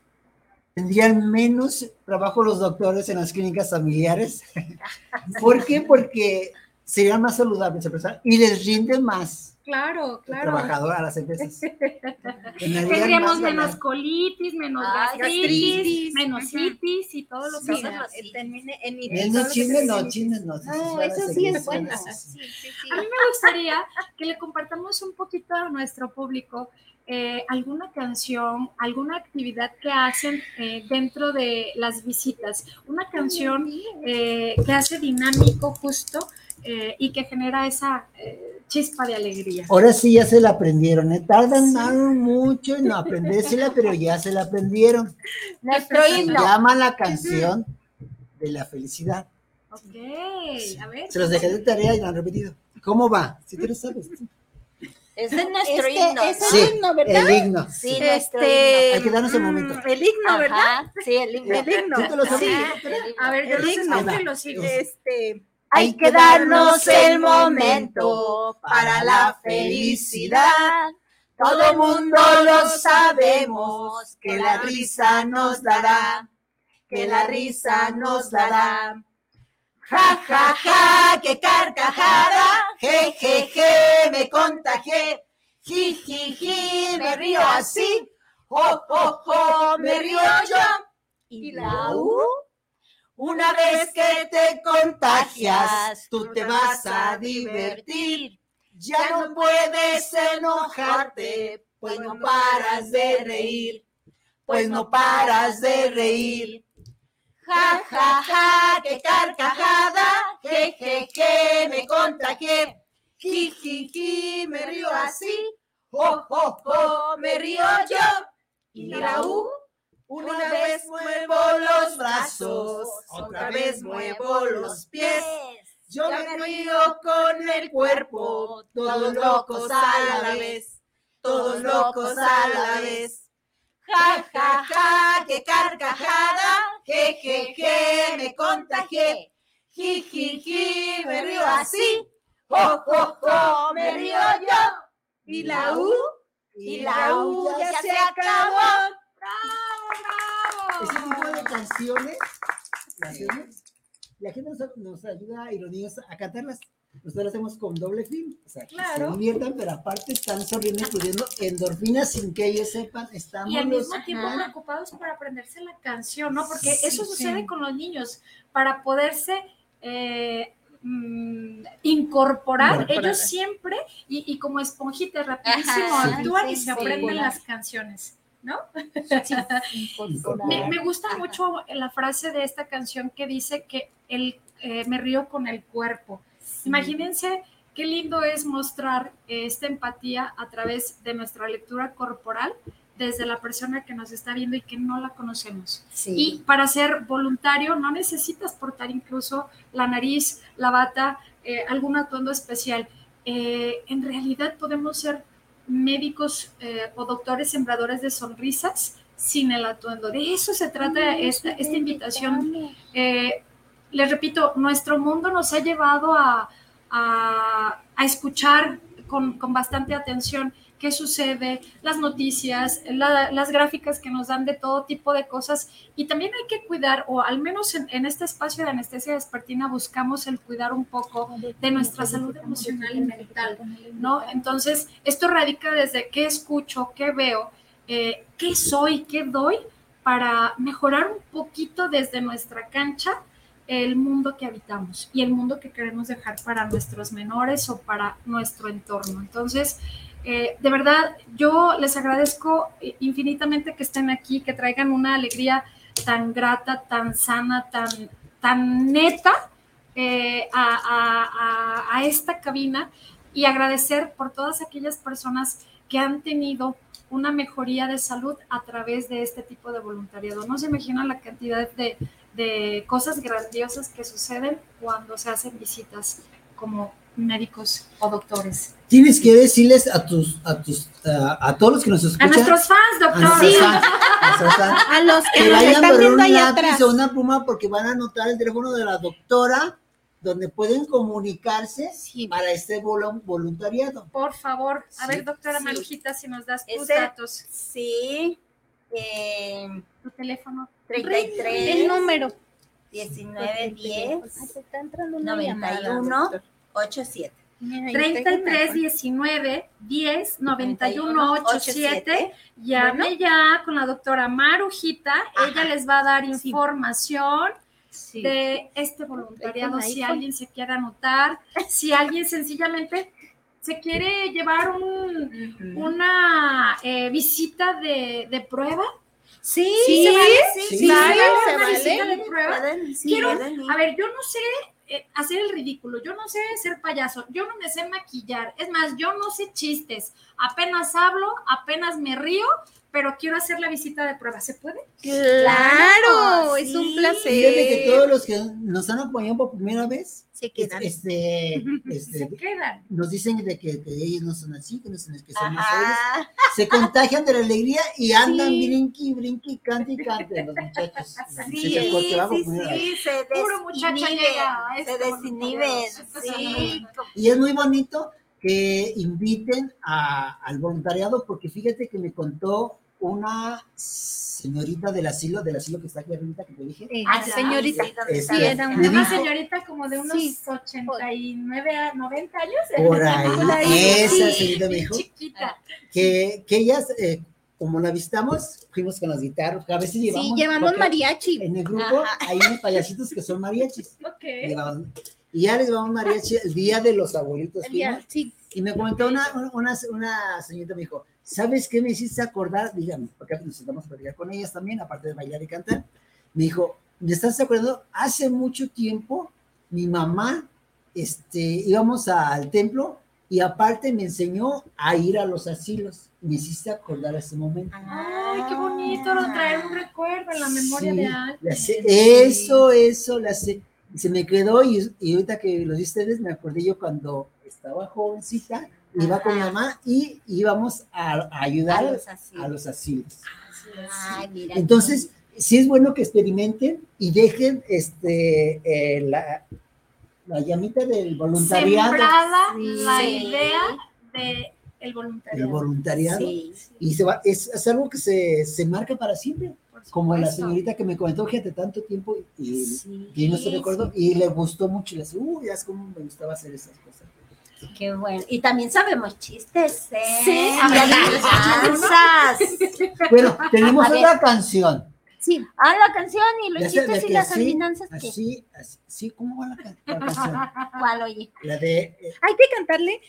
tendrían menos trabajo los doctores en las clínicas familiares. *laughs* ¿Por qué? Porque serían más saludables empresas y les rinden más
Claro, claro.
trabajador a las empresas. *laughs*
Tendríamos menos colitis, menos
Ay,
gastritis,
gastritis,
menos
ujú.
itis y todo lo que
Sí,
sea.
eh, termine en
no, chismes no, chismes no.
No, eso sí es bueno.
A mí me gustaría que le compartamos un poquito a nuestro público eh, alguna canción, alguna actividad que hacen eh, dentro de las visitas. Una canción eh, que hace dinámico justo eh, y que genera esa eh, chispa de alegría.
Ahora sí ya se la aprendieron, ¿eh? tardan mucho en *laughs* aprendérsela, pero ya se la aprendieron.
Nuestro
Se
himno.
llama la canción de la felicidad.
Ok, a ver.
Se los dejé de tarea y lo han repetido. ¿Cómo va? Si tú lo sabes.
Es de nuestro
Este,
himno.
es el
Sí,
himno, ¿verdad?
el himno.
Sí,
sí.
nuestro
Este,
himno.
Hay que darnos el momento.
mm, El himno, ¿verdad?
Ajá, Sí, el himno.
El himno.
¿Sí te lo sabes?
Sí.
Himno.
A ver, yo
El
los
himno.
escucho y los sigo.
Este,
Hay que darnos el momento para la felicidad. Todo mundo lo sabemos, que la risa nos dará, que la risa nos dará. Ja, ja, ja, qué carcajada, je, je, je, me contagié. Ji, ji, me río así, jo, jo, jo, me río yo. ¿Y la U? Una vez que te contagias, tú te vas a divertir. Ya no puedes enojarte, pues no paras de reír, pues no paras de reír. Ja, ja, ja, qué carcajada, je, je, je, me contagié. Ji, ji, me río así, jo, jo, jo, me río yo. ¿Y la U? Una vez muevo los brazos, otra vez muevo los pies. Yo me río con el cuerpo, todos locos a la vez, todos locos a la vez. Ja, ja, ja, qué carcajada, je, je, je, me contagié. Ji, ji, ji, me río así, jo, jo, jo, me río yo. ¿Y la U? Y la U ya se acabó.
Canciones, canciones, la gente nos, nos ayuda a ironías a cantarlas. Nosotros lo hacemos con doble fin, o sea, que
Claro.
se diviertan, pero aparte están sonriendo y pudiendo endorfinas sin que ellos sepan, estamos
Y al
los-
mismo tiempo
Ajá.
preocupados por aprenderse la canción, ¿no? Porque
Sí,
eso
sí.
sucede con los niños. Para poderse eh, mm, incorporar, ellos siempre, y, y como esponjitas, rapidísimo,
Ajá,
actúan
sí,
y se
sí.
aprenden las canciones, ¿no? *laughs* Me, me gusta mucho la frase de esta canción que dice que el, eh, me río con el cuerpo. Imagínense qué lindo es mostrar eh, esta empatía a través de nuestra lectura corporal desde la persona que nos está viendo y que no la conocemos. Y para ser voluntario no necesitas portar incluso la nariz, la bata, eh, algún atuendo especial. En realidad podemos ser médicos eh, o doctores sembradores de sonrisas sin el atuendo. De eso se trata esta, esta invitación. Eh, les repito, nuestro mundo nos ha llevado a, a, a escuchar con, con, bastante atención qué sucede, las noticias, la, las gráficas que nos dan de todo tipo de cosas. Y también hay que cuidar, o al menos en, este espacio de anestesia vespertina buscamos el cuidar un poco de nuestra salud emocional y mental, ¿no? Entonces, esto radica desde qué escucho, qué veo, eh, qué soy, qué doy para mejorar un poquito desde nuestra cancha el mundo que habitamos y el mundo que queremos dejar para nuestros menores o para nuestro entorno. Entonces, eh, de verdad, yo les agradezco infinitamente que estén aquí, que traigan una alegría tan grata, tan sana, tan, tan neta eh, a, a, a, esta cabina y agradecer por todas aquellas personas que han tenido una mejoría de salud a través de este tipo de voluntariado. No se imaginan la cantidad de, de cosas grandiosas que suceden cuando se hacen visitas como médicos o doctores.
Tienes que decirles a tus, a tus, a, a todos los que nos escuchan.
A nuestros fans, doctor.
Sí. A,
a los que,
que
nos
vayan
están
por
viendo
un
ahí atrás.
o una pluma porque van a anotar el teléfono de la doctora donde pueden comunicarse para este vol- voluntariado.
Por favor, a
Sí.
ver, doctora
Sí.
Marujita, si nos das tus
Ese-
datos.
Sí. Eh,
tu teléfono.
33.
El número.
19 10
Se está entrando una llamada,
91
doctor.
87.
Mira, ahí
33
tengo
19 10 91 87. Llame
Bueno.
ya con la doctora Marujita. Ella les va a dar información de este voluntariado. Si alguien se quiere anotar, si alguien sencillamente se quiere llevar un, una eh, visita de, de prueba.
Sí,
sí,
se vale, sí,
sí,
se vale.
visita de prueba.
Pueden, sí,
Quiero, a ver, yo no sé eh, hacer el ridículo, yo no sé ser payaso, yo no me sé maquillar, es más, yo no sé chistes, apenas hablo, apenas me río, pero quiero hacer la visita de prueba, ¿se puede?
Claro, es un placer.
Fíjate que todos los que nos han acompañado por primera vez,
Se quedan.
este, *laughs* este,
Se quedan.
nos dicen de que, que ellos no son así, que no son que son serios. Se contagian de la alegría y andan
Sí.
brinqui, brinqui, cante y cante los muchachos. los
Sí,
porque
sí, se
Puro muchacho
desinhiben,
llega a
se
este
desinhiben,
voluntariado.
sí.
Y es muy bonito que inviten a- al voluntariado, porque fíjate que me contó una señorita del asilo, del asilo que está aquí ahorita, que te dije.
Ah,
Ah, señorita.
sí,
era una-
Una
dijo,
señorita como de unos
Sí.
89 a 90 años.
por ahí,
Por ahí,
esa
sí.
señorita me dijo,
Chiquita.
que, que ellas, eh, como la visitamos, fuimos con las guitarras, a veces llevamos.
Sí, llevamos mariachi.
En el grupo
Ajá.
hay unos payasitos que son mariachis. *laughs*
Ok.
Llevamos- Y ya les llevamos mariachi el día de los abuelitos. Fuimos,
sí.
Y me comentó una, una, una señorita, me dijo, ¿sabes qué me hiciste acordar? Dígame, porque nos sentamos a platicar con ellas también, aparte de bailar y cantar. Me dijo, ¿me estás acordando? Hace mucho tiempo, mi mamá, este, íbamos al templo y aparte me enseñó a ir a los asilos. Me hiciste acordar ese momento.
Ay, qué bonito traer un recuerdo en la memoria
Sí,
de alguien.
sé- eso, eso, la sé. Se me quedó y, y ahorita que lo viste ustedes, me acordé yo cuando estaba jovencita, iba con mamá y íbamos a, a ayudar
A
a
los
los,
asilos.
asilos.
Ay, mira.
Entonces, sí es bueno que experimenten y dejen este, eh, la, la llamita del voluntariado.
Sembrada
Sí.
la idea de el
El
voluntariado.
voluntariado.
Sí.
Y se va, es, es algo que se, se marca para siempre. Como la señorita que me comentó, fíjate, tanto tiempo y,
Sí,
y no se recuerdo,
sí.
y le gustó mucho. Y le dice, uy, ya es como me gustaba hacer esas cosas.
Qué bueno. Y también sabemos chistes, ¿eh?
Sí,
adivinanzas. *laughs*
Bueno, tenemos
A ver.
otra canción.
Sí. Ah, la canción y los chistes y las adivinanzas.
Así, así, sí, ¿cómo va la canción? *laughs*
¿Cuál, oye?
La de, eh,
Hay que cantarle,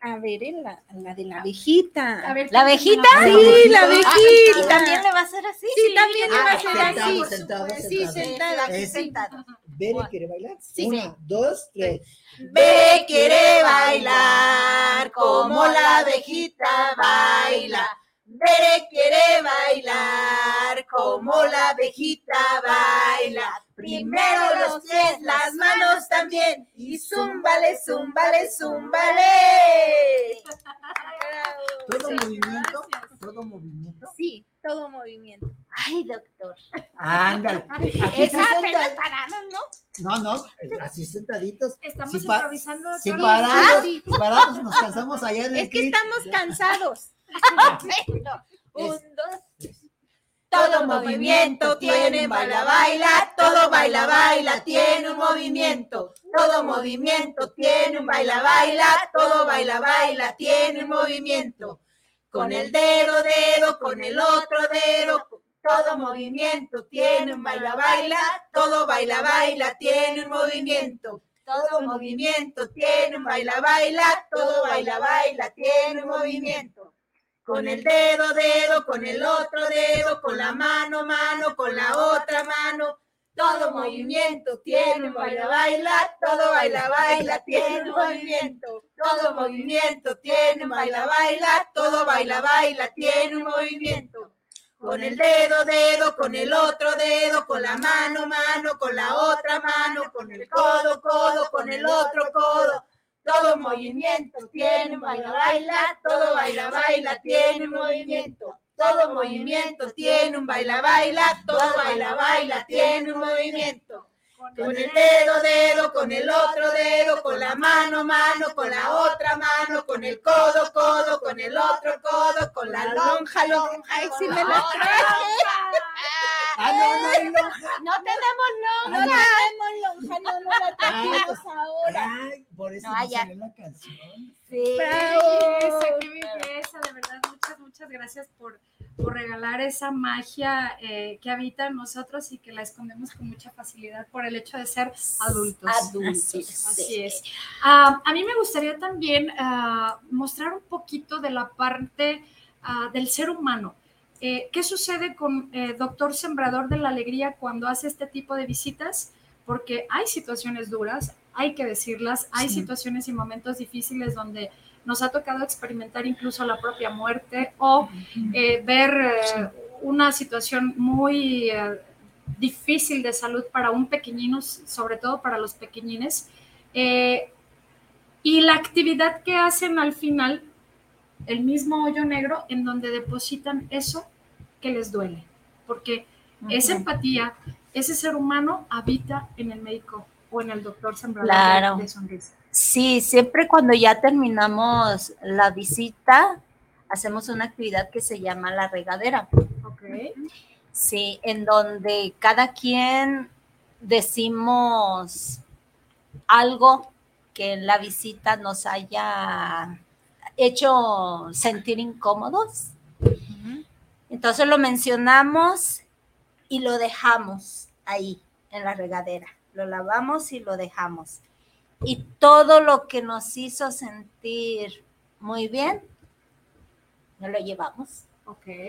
a ver, la, la de la abejita.
A ver,
¿La abejita?
Sí, la
Ah,
abejita.
¿y también le va a hacer así?
Sí, también le va a
Ah,
hacer
sentado,
así.
sentado,
Sí, sentada.
Sentado.
Bere quiere bailar.
Sí.
Uno, dos, tres.
Bere quiere bailar como la abejita baila. Bere quiere bailar como la abejita baila. Primero los pies, las manos también. Y zúmbale, zúmbale, zúmbale. *laughs*
Todo movimiento, todo todo movimiento?
Sí, todo movimiento.
Ay, doctor.
Ándale. *laughs* Sí
apenas
senta-
parados, ¿no?
No, no, así sentaditos.
Estamos
Si
improvisando.
Si parados,
Ah,
parados nos cansamos allá en el
Es que
clip.
estamos cansados. Un, dos, tres.
Todo movimiento tiene baila, baila, todo baila, baila, tiene un movimiento. Todo movimiento tiene un baila, baila, todo baila, baila, tiene un movimiento. Con el dedo, dedo, con el otro dedo, todo movimiento tiene un baila, baila, todo baila, baila, tiene un movimiento. Todo movimiento tiene un baila, baila, todo baila, baila, tiene un movimiento. Con el dedo, dedo, con el otro dedo, con la mano, mano, con la otra mano. Todo movimiento tiene baila, baila, todo baila, baila, tiene un movimiento. Todo movimiento tiene baila, baila, todo baila, baila, tiene un movimiento. Con el dedo, dedo, con el otro dedo, con la mano, mano, con la otra mano, con el codo, codo, con el otro codo. Todo movimiento tiene un baila, baila, todo baila, baila, tiene un movimiento. Todo movimiento tiene un baila, baila, todo baila, baila, tiene un movimiento. Con el dedo, dedo, con el otro dedo, con la mano, mano, con la otra mano, con el codo, codo, con el otro codo, con la lonja, lonja.
Ay, sí
con
me
la
traje.
Ah, no, no *laughs* lonja.
No tenemos lonja. No tenemos lonja, no nos la trajimos ahora.
Ay, por eso
No,
salió la canción.
Sí.
Belleza, qué belleza, de verdad, muchas, muchas gracias por, por regalar esa magia eh, que habita en nosotros y que la escondemos con mucha facilidad por el hecho de ser adultos.
Adultos, *laughs*
Así es. Ah, a mí me gustaría también ah, mostrar un poquito de la parte ah, del ser humano. Eh, ¿Qué sucede con eh, Doctor Sembrador de la Alegría cuando hace este tipo de visitas? Porque hay situaciones duras, hay que decirlas, hay
Sí.
situaciones y momentos difíciles donde nos ha tocado experimentar incluso la propia muerte o eh, ver eh, una situación muy eh, difícil de salud para un pequeñino, sobre todo para los pequeñines. Eh, y la actividad que hacen al final, el mismo hoyo negro en donde depositan eso que les duele, porque esa empatía, ese ser humano habita en el médico o en el doctor sembrador
Claro.
de, de sonrisa.
Sí, siempre cuando ya terminamos la visita, hacemos una actividad que se llama la regadera.
Ok.
Sí, en donde cada quien decimos algo que en la visita nos haya hecho sentir incómodos. Entonces lo mencionamos y lo dejamos ahí en la regadera. Lo lavamos y lo dejamos. Y todo lo que nos hizo sentir muy bien, nos lo llevamos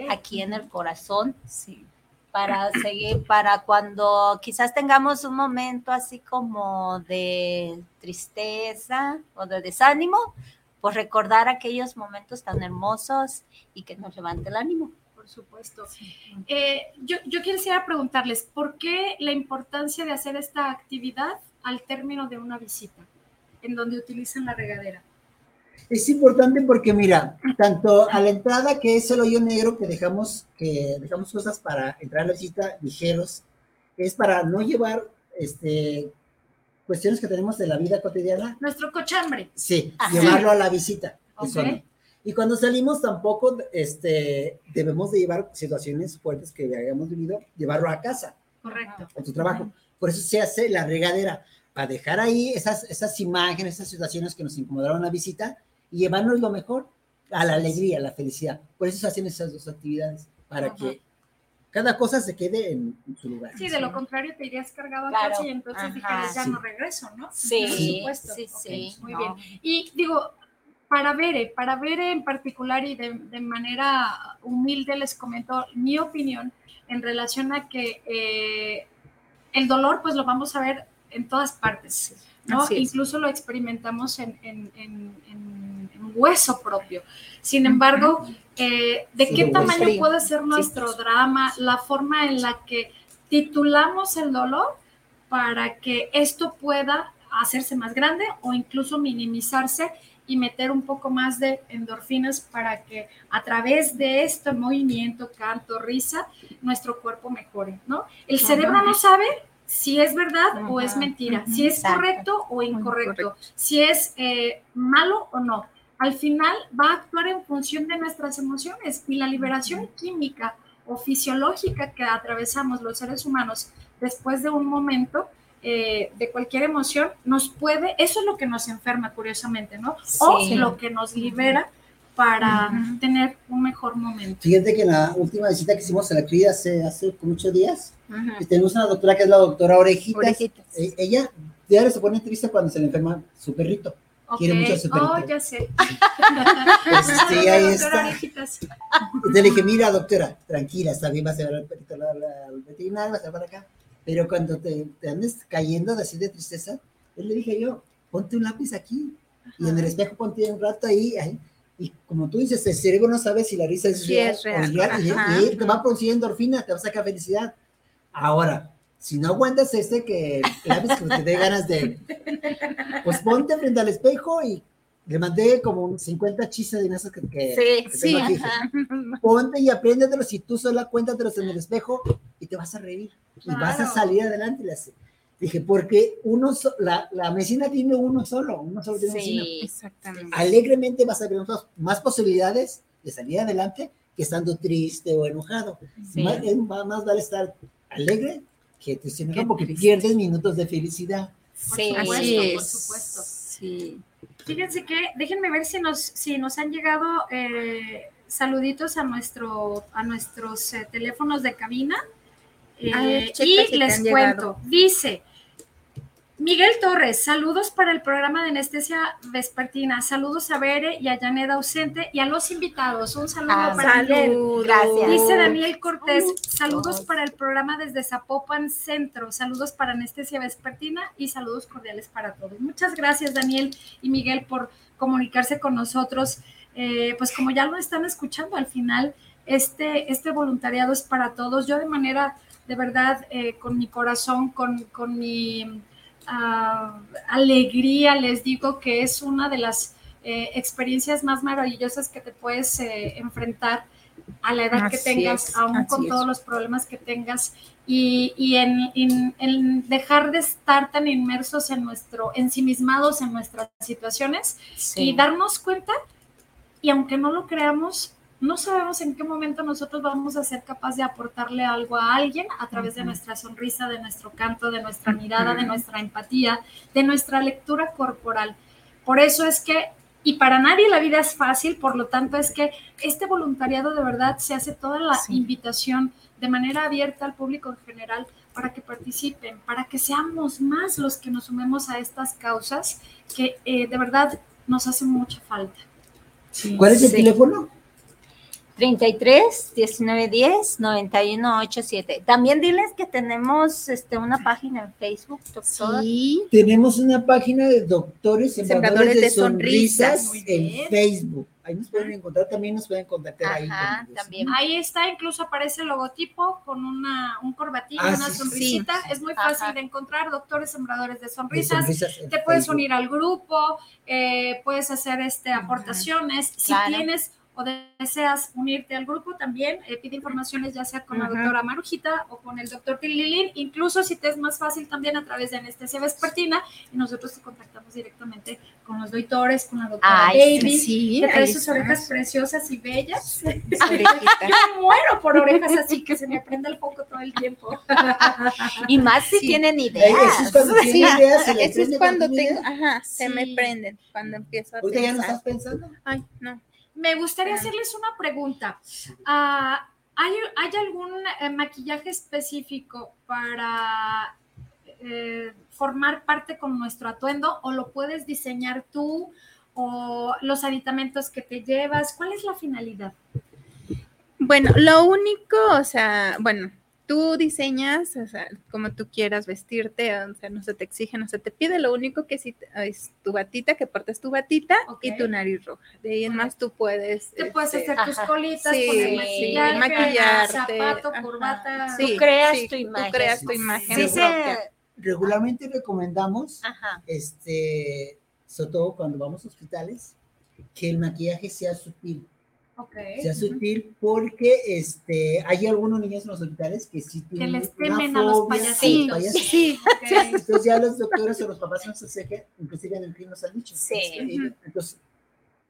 aquí en el corazón. Sí. Para seguir, para cuando quizás tengamos un momento así como de tristeza o de desánimo, pues recordar aquellos momentos tan hermosos y que nos levante el ánimo.
Por supuesto. Eh, yo, yo quisiera preguntarles, ¿por qué la importancia de hacer esta actividad al término de una visita, en donde utilizan la regadera?
Es importante porque, mira, tanto a la entrada, que es el hoyo negro que dejamos, que dejamos cosas para entrar a la visita ligeros, es para no llevar este, cuestiones que tenemos de la vida cotidiana,
Nuestro cochambre.
sí,
Ajá.
llevarlo a la visita. Y cuando salimos tampoco este, debemos de llevar situaciones fuertes que hayamos vivido, llevarlo a casa,
Correcto.
a tu trabajo. Por eso se hace la regadera, para dejar ahí esas, esas imágenes, esas situaciones que nos incomodaron la visita y llevarnos lo mejor a la alegría, a la felicidad. Por eso se hacen esas dos actividades, para
Ajá.
que cada cosa se quede en, su lugar.
Sí, de lo contrario te irías cargado a
Claro.
casa y entonces
Ajá.
dijeras, ya
Sí.
no regreso, ¿no?
Sí,
Por supuesto.
sí,
Ok,
sí,
Muy
no.
bien. Y digo, para Bere, para Bere en particular y de, de manera humilde les comento mi opinión en relación a que eh, el dolor pues lo vamos a ver en todas partes, ¿no? Incluso lo experimentamos en, en- en- en- en hueso propio. Sin embargo, eh, ¿de
Sí,
qué tamaño puede ser nuestro drama? La forma en la que titulamos el dolor para que esto pueda hacerse más grande o incluso minimizarse y meter un poco más de endorfinas para que a través de este movimiento, canto, risa, nuestro cuerpo mejore, ¿no? El cerebro no sabe si es verdad o es mentira, si es correcto o incorrecto, si es eh, malo o no. Al final va a actuar en función de nuestras emociones y la liberación química o fisiológica que atravesamos los seres humanos después de un momento eh, de cualquier emoción nos puede, eso es lo que nos enferma curiosamente, ¿no? O lo que nos libera para tener un mejor momento.
Fíjate que en la última visita que hicimos a la cría hace, hace muchos días, tenemos una doctora que es la doctora Orejitas. E- ella diario se pone triste cuando se le enferma su perrito. Quiere mucho a su perrito.
Oh, ya sé.
Pues *laughs* sí, *laughs* ahí está. Entonces le dije, mira, doctora, tranquila, está bien, vas a ver al perrito al veterinario, vas a ver acá. Pero cuando te, te andes cayendo de así de tristeza, él le dije yo, ponte un lápiz aquí y en el espejo ponte un rato ahí, ahí y como tú dices, el cerebro no sabe si la risa es, real, y, te va a producir endorfina, te va a sacar felicidad. Ahora, si no aguantas este que te dé ganas de, pues ponte frente al espejo y le mandé como 50 chistes de esos que, que,
sí, sí,
Ponte y apréndetelo si tú sola cuéntatelos en el espejo y te vas a reír y vas a salir adelante. Dije, porque uno, la, la, medicina tiene uno solo, uno solo tiene
sí, exactamente.
Alegremente vas a tener más posibilidades de salir adelante que estando triste o enojado. Más, más, vale estar alegre que triste, porque pierdes minutos de felicidad.
Sí, por supuesto, por supuesto. Sí. Fíjense que, déjenme ver si nos, si nos han llegado eh, saluditos a, nuestro, a nuestros eh, teléfonos de cabina. Eh, y les cuento, dice, Miguel Torres, saludos para el programa de anestesia vespertina. Saludos a Bere y a Janet ausente y a los invitados. Un saludo
ah,
para
Miguel. Gracias.
Dice Daniel Cortés, saludos para el programa desde Zapopan Centro. Saludos para anestesia vespertina y saludos cordiales para todos. Muchas gracias, Daniel y Miguel, por comunicarse con nosotros. Eh, pues como ya lo están escuchando, al final este, este voluntariado es para todos. Yo de manera, de verdad, eh, con mi corazón, con, con mi alegría, les digo que es una de las eh, experiencias más maravillosas que te puedes eh, enfrentar a la edad que tengas, aún con todos los problemas que tengas, y, en, dejar de estar tan inmersos en nuestro, ensimismados en nuestras situaciones y darnos cuenta, y aunque no lo creamos, no sabemos en qué momento nosotros vamos a ser capaces de aportarle algo a alguien a través de nuestra sonrisa, de nuestro canto, de nuestra mirada, de nuestra empatía, de nuestra lectura corporal. Por eso es que, y para nadie la vida es fácil, por lo tanto es que este voluntariado de verdad se hace toda la invitación de manera abierta al público en general para que participen, para que seamos más los que nos sumemos a estas causas que eh, de verdad nos hacen mucha falta.
¿Cuál es el teléfono?
33 19 10 91 87. También diles que tenemos este, una página en Facebook, doctor.
Sí. Tenemos una página de doctores sembradores, de, sonrisas, en Facebook. Ahí nos pueden encontrar, también nos pueden contactar ahí.
También. Ahí está, incluso aparece el logotipo con una, un corbatín, ah, una sonrisita. Es muy fácil de encontrar, doctores sembradores de sonrisas. Te puedes unir al grupo, eh, puedes hacer este, aportaciones. Si tienes o deseas unirte al grupo, también eh, pide informaciones ya sea con la doctora Marujita o con el doctor Tililín, incluso si te es más fácil también a través de anestesia vespertina y nosotros te contactamos directamente con los doctores, con la doctora Baby, sí, que trae sus orejas preciosas y bellas. *laughs* Yo muero por orejas así que se me prende el foco todo el tiempo. *laughs*
y más si tienen ideas.
Eso es cuando, tengo, ajá, se me prenden, cuando empiezo a
pensar. ya no estás pensando?
Ay, no.
Me gustaría hacerles una pregunta. Ah, ¿hay, algún eh, maquillaje específico para eh, formar parte con nuestro atuendo o lo puedes diseñar tú o los aditamentos que te llevas? ¿Cuál es la finalidad?
Bueno, lo único, o sea, bueno, tú diseñas, o sea, como tú quieras vestirte, o sea, no se te exige, no se te pide, lo único que sí es tu batita, que portes tu batita y tu nariz roja. De ahí en más tú puedes...
Te puedes este, hacer tus colitas, sí, maquillarte, zapato, corbata.
tú creas tu imagen.
creas tu imagen.
Regularmente recomendamos este sobre todo cuando vamos a hospitales, que el maquillaje sea sutil.
Ok.
Sea sutil porque este, hay algunos niños en los hospitales que sí tienen
les
una
temen a los
fobia
payasitos.
payasos.
Sí, ok.
Entonces ya los doctores o los papás nos acercan, inclusive en el clima nos han dicho.
Sí.
Entonces, Entonces,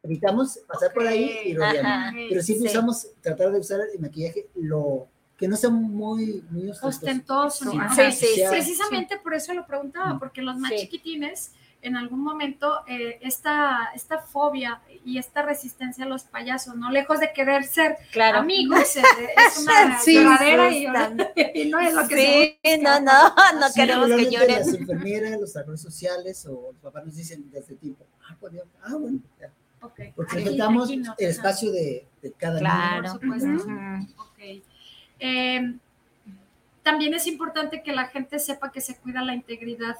evitamos pasar por ahí y rodearnos. Pero siempre
sí.
usamos, tratar de usar el maquillaje lo que no sea muy, muy ostentoso.
ostentoso.
Sí,
ajá.
sí, sí.
Precisamente por eso lo preguntaba, porque los más
Sí.
chiquitines en algún momento eh, esta, esta fobia y esta resistencia a los payasos, no lejos de querer ser
Claro.
amigos, eh, *laughs* es una
Sí,
lloradera
sí,
y,
están- *laughs*
y no es lo que
Sí,
se
no, no, no
Sí,
queremos que
regularmente Las
lloren. *laughs*
enfermeras, los trabajadores sociales o los papás nos dicen desde tiempo, ah, pues, ah, bueno, ya.
Ok,
porque respetamos
no,
el espacio de, de cada
Claro.
niño.
Por supuesto.
Ujú.
Ok. Eh, también es importante que la gente sepa que se cuida la integridad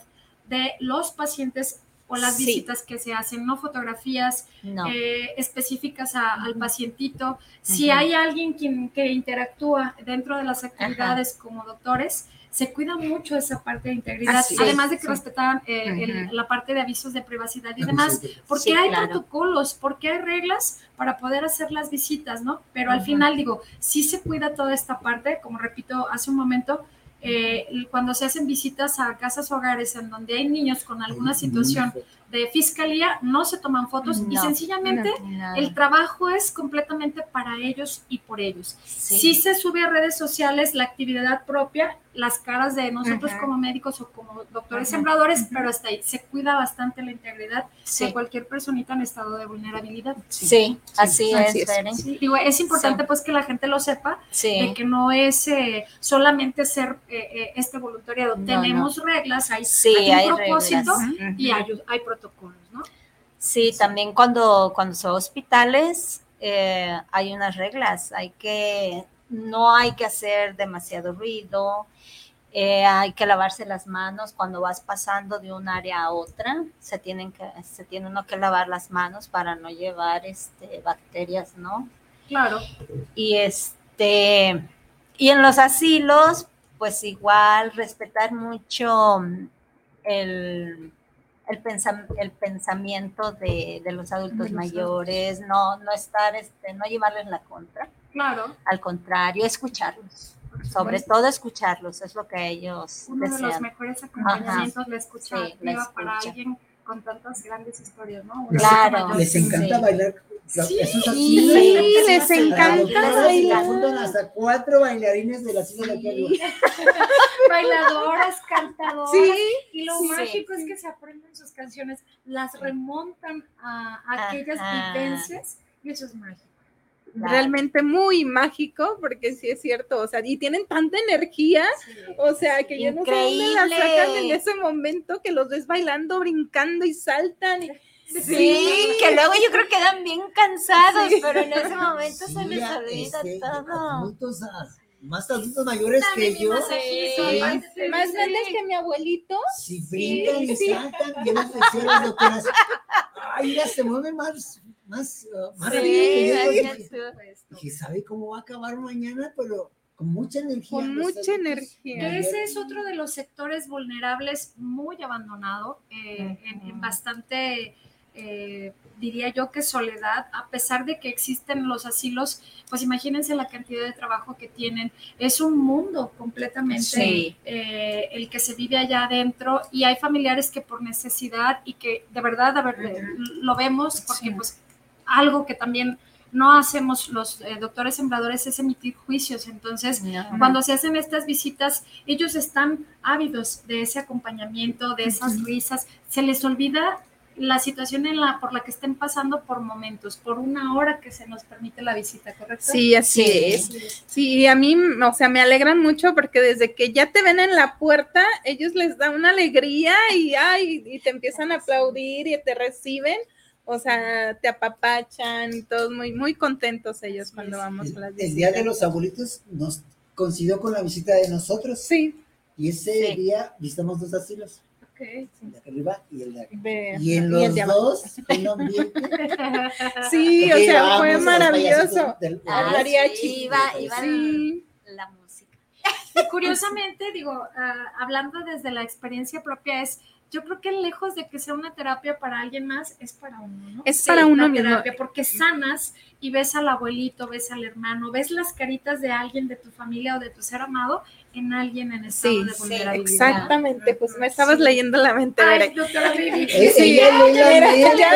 de los pacientes o las
Sí.
visitas que se hacen, no fotografías
No.
eh, específicas a- al pacientito. Si hay alguien quien, que interactúa dentro de las actividades como doctores, se cuida mucho esa parte de integridad,
Así es,
además de que
sí.
respetan eh, la parte de avisos de privacidad y demás,
de-
porque
Sí,
hay
claro.
protocolos, porque hay reglas para poder hacer las visitas, ¿no? Pero al final digo, sí se cuida toda esta parte, como repito hace un momento, eh, cuando se hacen visitas a casas hogares en donde hay niños con alguna situación de fiscalía, no se toman fotos y
No.
sencillamente
No.
el trabajo es completamente para ellos y por ellos.
Sí.
Sí se sube a redes sociales la actividad propia, las caras de nosotros
Ujú.
como médicos o como doctores
Ujú.
sembradores, pero hasta ahí se cuida bastante la integridad
Sí.
de cualquier personita en estado de vulnerabilidad.
Sí, así
Así
es,
es.
Sí, digo, es importante
Sí.
pues que la gente lo sepa,
Sí.
de que no es eh, solamente ser eh, eh, este voluntariado,
No,
tenemos reglas, hay,
Sí,
hay un
hay
propósito
reglas.
y hay, hay protocolos, ¿no?
Sí, también cuando, cuando son hospitales eh, hay unas reglas, hay que, no hay que hacer demasiado ruido, eh, hay que lavarse las manos cuando vas pasando de un área a otra, se tienen que, se tiene uno que lavar las manos para no llevar este, bacterias, ¿no?
Claro.
Y este, y en los asilos, pues igual respetar mucho el, el, pensam- el pensamiento de, de los adultos
De los
mayores, no, no estar, este, no llevarles la contra,
Claro.
al contrario, escucharlos. Sobre todo escucharlos, es lo que ellos
Uno de los mejores acompañamientos, la escucha
Sí, la
activa para alguien con tantas grandes historias, ¿no?
Claro.
Les encanta
Sí.
bailar.
Sí,
les encanta bailar.
hasta cuatro bailarines de la silla de aquí. *laughs*
Bailadoras, cantadoras.
Sí,
y lo
sí.
mágico es que se aprenden sus canciones, las remontan a, a aquellas vivencias y eso es mágico.
Claro.
realmente muy mágico, porque sí es cierto, o sea, y tienen tanta energía, o sea, que yo no sé dónde la
Increíble.
sacan en ese momento que los ves bailando, brincando y saltan. y-
Sí, que luego yo creo que quedan bien cansados,
Sí.
pero en ese momento se
Sí,
les
a-
olvida
este,
todo.
adultos, más adultos mayores que yo. sí,
Más
sí.
grandes que mi abuelito.
Si brincan y
sí.
saltan, les a las doctoras, ay, mira, se mueven más, más, ah, más
Sí,
rápido que yo".
deja
Dije, dije, ¿sabe cómo va a acabar mañana? Pero con mucha energía.
Con mucha
adultos
energía.
Que ese es otro de los sectores vulnerables muy abandonado, eh, en, en bastante, eh, diría yo que soledad, a pesar de que existen los asilos, pues imagínense la cantidad de trabajo que tienen. Es un mundo completamente
Sí.
eh, el que se vive allá adentro y hay familiares que por necesidad y que de verdad, a ver, lo vemos porque pues algo que también no hacemos los eh, doctores sembradores es emitir juicios. Entonces, cuando se hacen estas visitas, ellos están ávidos de ese acompañamiento, de esas risas. Se les olvida la situación en la, por la que estén pasando por momentos, por una hora que se nos permite la visita, ¿correcto?
Sí, así
Sí.
es. Sí, y a mí, o sea, me alegran mucho porque desde que ya te ven en la puerta, ellos les da una alegría y, ay, y te empiezan a aplaudir y te reciben. O sea, te apapachan y todos muy, muy contentos ellos cuando vamos a las
El
visitas.
día de los abuelitos nos coincidió con la visita de nosotros.
Sí.
Y ese
Sí.
día visitamos dos asilos,
Ok.
el de arriba y el de acá.
De-
Y en
y
los
el de abajo.
dos, un ambiente. *laughs*
Sí, o sea, fue maravilloso.
del-
Ah,
Al mariachi.
sí, iba- iba
Sí.
la música.
Y curiosamente, digo, ah, hablando desde la experiencia propia, es yo creo que lejos de que sea una terapia para alguien más, es para uno, ¿no?
Es para uno mismo.
terapia, porque sanas y ves al abuelito, ves al hermano, ves las caritas de alguien de tu familia o de tu ser amado en alguien en estado
Sí,
de
sí,
vulnerabilidad.
exactamente. Pues me estabas leyendo la mente,
Ay,
Sí, mira, ya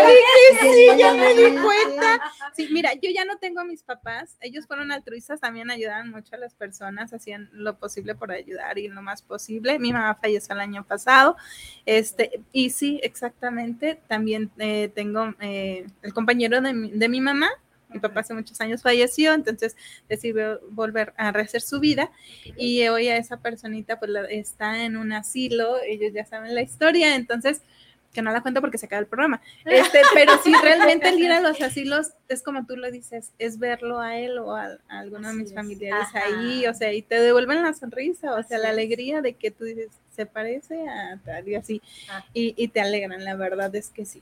sí, ya me di cuenta. Sí, mira, yo ya no tengo a mis papás, ellos fueron altruistas, también ayudaban mucho a las personas, hacían lo posible por ayudar y lo más posible. Mi mamá falleció el año pasado, este, y sí, exactamente, también eh, tengo eh, el compañero de mi, de mi mamá, mi papá hace muchos años falleció, entonces decidió volver a rehacer su vida. Y hoy a esa personita pues la- está en un asilo, ellos ya saben la historia, entonces que no la cuento porque se acaba el programa. Este, *laughs* pero sí, realmente el ir a los asilos es como tú lo dices, es verlo a él o a, a alguno de mis familiares ahí, o sea, y te devuelven la sonrisa, o sea, la alegría de que tú dices, se parece a tal y así, y, y te alegran, la verdad es que sí.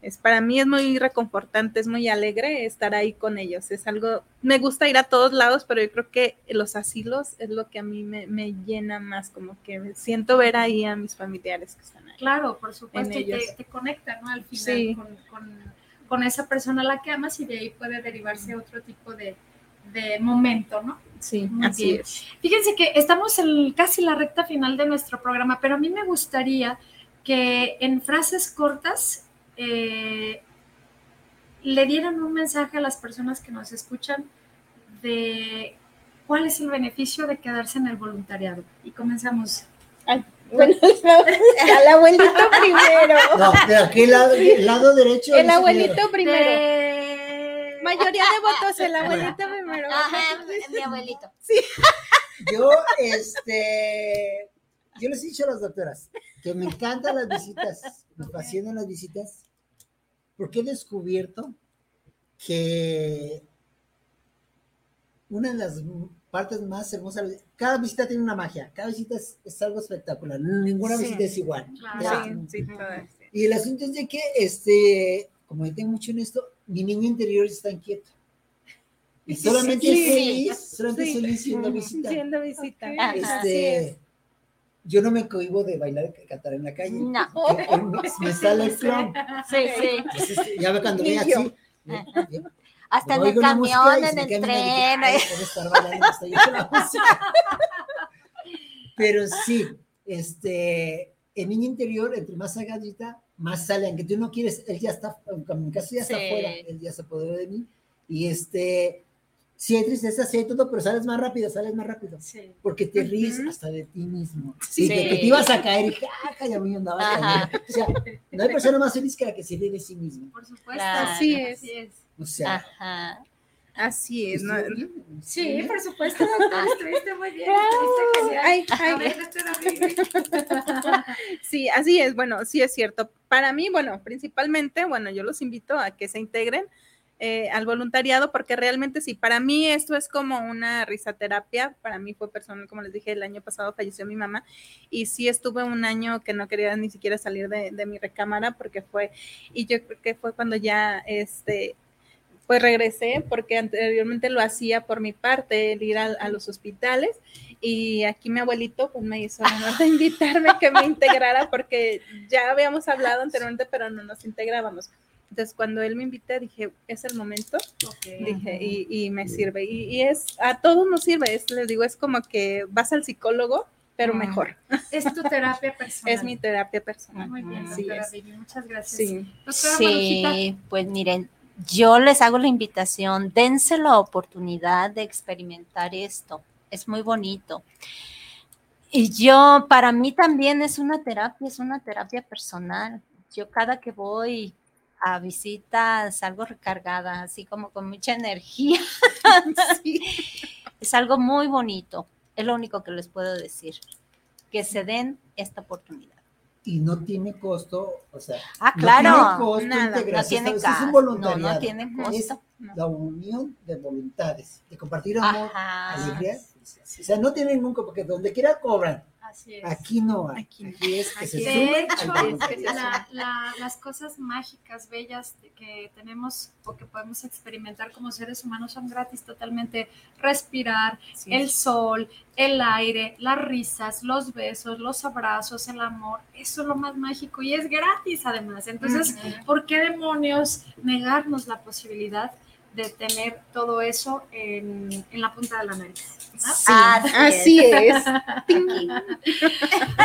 Es, para mí es muy reconfortante, es muy alegre estar ahí con ellos. Es algo, me gusta ir a todos lados, pero yo creo que los asilos es lo que a mí me, me llena más, como que me siento ver ahí a mis familiares que están ahí.
Claro, por supuesto, y te, te conecta, ¿no? Al final
Sí.
con, con- con esa persona a la que amas y de ahí puede derivarse otro tipo de, de momento, ¿no?
Sí,
Muy
así
bien.
es.
Fíjense que estamos en casi la recta final de nuestro programa, pero a mí me gustaría que en frases cortas eh, le dieran un mensaje a las personas que nos escuchan de cuál es el beneficio de quedarse en el voluntariado. Y comenzamos.
Bueno, *laughs* al abuelito primero.
No, de aquí lado, el lado derecho.
El abuelito primero.
De-
Mayoría de votos, el abuelito primero.
Ajá, mi abuelito.
Yo, este, yo les he dicho a las doctoras que me encantan las visitas, me fascinan las visitas, porque he descubierto que una de las partes más hermosas, cada visita tiene una magia, cada visita es, es algo espectacular, ninguna
Sí.
visita es igual.
Claro. Sí, sí.
Y el asunto es de que, este, como yo tengo mucho en esto, mi niño interior está inquieto. Y solamente
Sí,
es feliz,
sí.
solamente es feliz siendo visita.
Siendo visita. Así es.
Este, yo no me cohibo de bailar y cantar en la calle.
No.
Me, *laughs* me sale el clown.
Sí, sí.
Entonces, ya ve cuando ve así.
Hasta en el camión, en el tren. *laughs*
Pero sí, este, el niño interior, entre más agadita, más sale, aunque tú no quieres, él ya está, aunque en mi caso ya está
Sí.
afuera, él ya se apoderó de mí, y este, sí hay tristeza, sí hay todo, pero sales más rápido, sales más rápido, porque te ríes hasta de ti mismo,
Sí.
y de que te ibas a caer, y dije, ah, calla, mío, andaba
Ajá.
cayendo". o sea, no hay persona más feliz que la que se ríe de sí misma,
Por supuesto.
Claro.
Así es.
Así es.
o sea,
Ajá.
Así es. ¿no?
¿estuvo bien?
Sí, por supuesto, doctora, estuviste muy bien.
Ay,
A
ay. *laughs* Sí, así es. Bueno, sí es cierto. Para mí, bueno, principalmente, bueno, yo los invito a que se integren eh, al voluntariado porque realmente sí, para mí esto es como una risaterapia. Para mí fue personal, como les dije, el año pasado falleció mi mamá y sí estuve un año que no quería ni siquiera salir de, de mi recámara porque fue, y yo creo que fue cuando ya, este, pues regresé porque anteriormente lo hacía por mi parte, el ir a, a los hospitales y aquí mi abuelito pues me hizo honor de invitarme que me *laughs* integrara porque ya habíamos hablado anteriormente pero no nos integrábamos. Entonces cuando él me invita dije, es el momento, dije, y, y me sirve. Y, y es, a todos nos sirve, es, les digo, es como que vas al psicólogo, pero
Mm.
mejor.
Es tu terapia personal.
Es mi terapia personal.
Muy bien, muchas gracias.
Sí.
Sí, pues miren, yo les hago la invitación, dense la oportunidad de experimentar esto, es muy bonito. Y yo, para mí también es una terapia, es una terapia personal. Yo cada que voy a visitas salgo recargada, así como con mucha energía. *laughs* Sí. Es algo muy bonito, es lo único que les puedo decir, que se den esta oportunidad.
y no tiene costo, o sea,
Ah,
no
claro,
tiene costo
nada, no tiene
es un
no,
voluntariado,
no tiene
es
costo.
la unión de voluntades, de compartir amor,
Ajá.
alegría, o sea, no tiene nunca, porque donde quiera cobran,
Así es.
Aquí no hay. Aquí, es que se
De hecho, la- la- las cosas mágicas, bellas que tenemos o que podemos experimentar como seres humanos son gratis totalmente. Respirar,
Sí.
el sol, el aire, las risas, los besos, los abrazos, el amor, eso es lo más mágico y es gratis además. Entonces. ¿por qué demonios negarnos la posibilidad de tener todo eso en, en la punta de la nariz?
así es.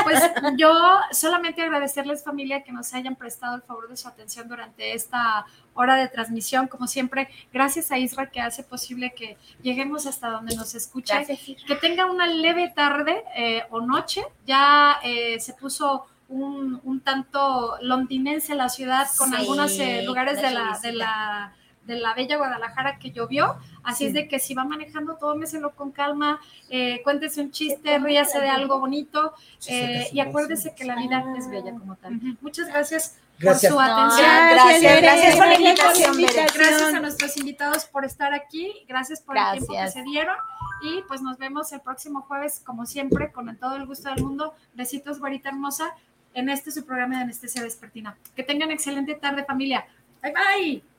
Pues yo solamente agradecerles familia que nos hayan prestado el favor de su atención durante esta hora de transmisión. Como siempre, gracias a Isra que hace posible que lleguemos hasta donde nos escuche.
Gracias.
Que tenga una leve tarde eh, o noche. Ya eh, se puso un, un tanto londinense la ciudad con
Sí,
algunos eh, lugares
la
de la, de la de la bella Guadalajara que llovió, así
Sí.
es de que si va manejando, tómeselo con calma, eh, cuéntese un chiste, ríase de algo bonito eh, y acuérdese que la vida es bella como tal. Muchas gracias,
Gracias.
por su
No,
atención.
gracias, gracias por la
Gracias
invitación.
Gracias a nuestros invitados por estar aquí, gracias por el tiempo que se dieron y pues nos vemos el próximo jueves, como siempre, con todo el gusto del mundo. Besitos, güerita hermosa, en este su programa de Anestesia Despertina. Que tengan excelente tarde, familia. Bye bye.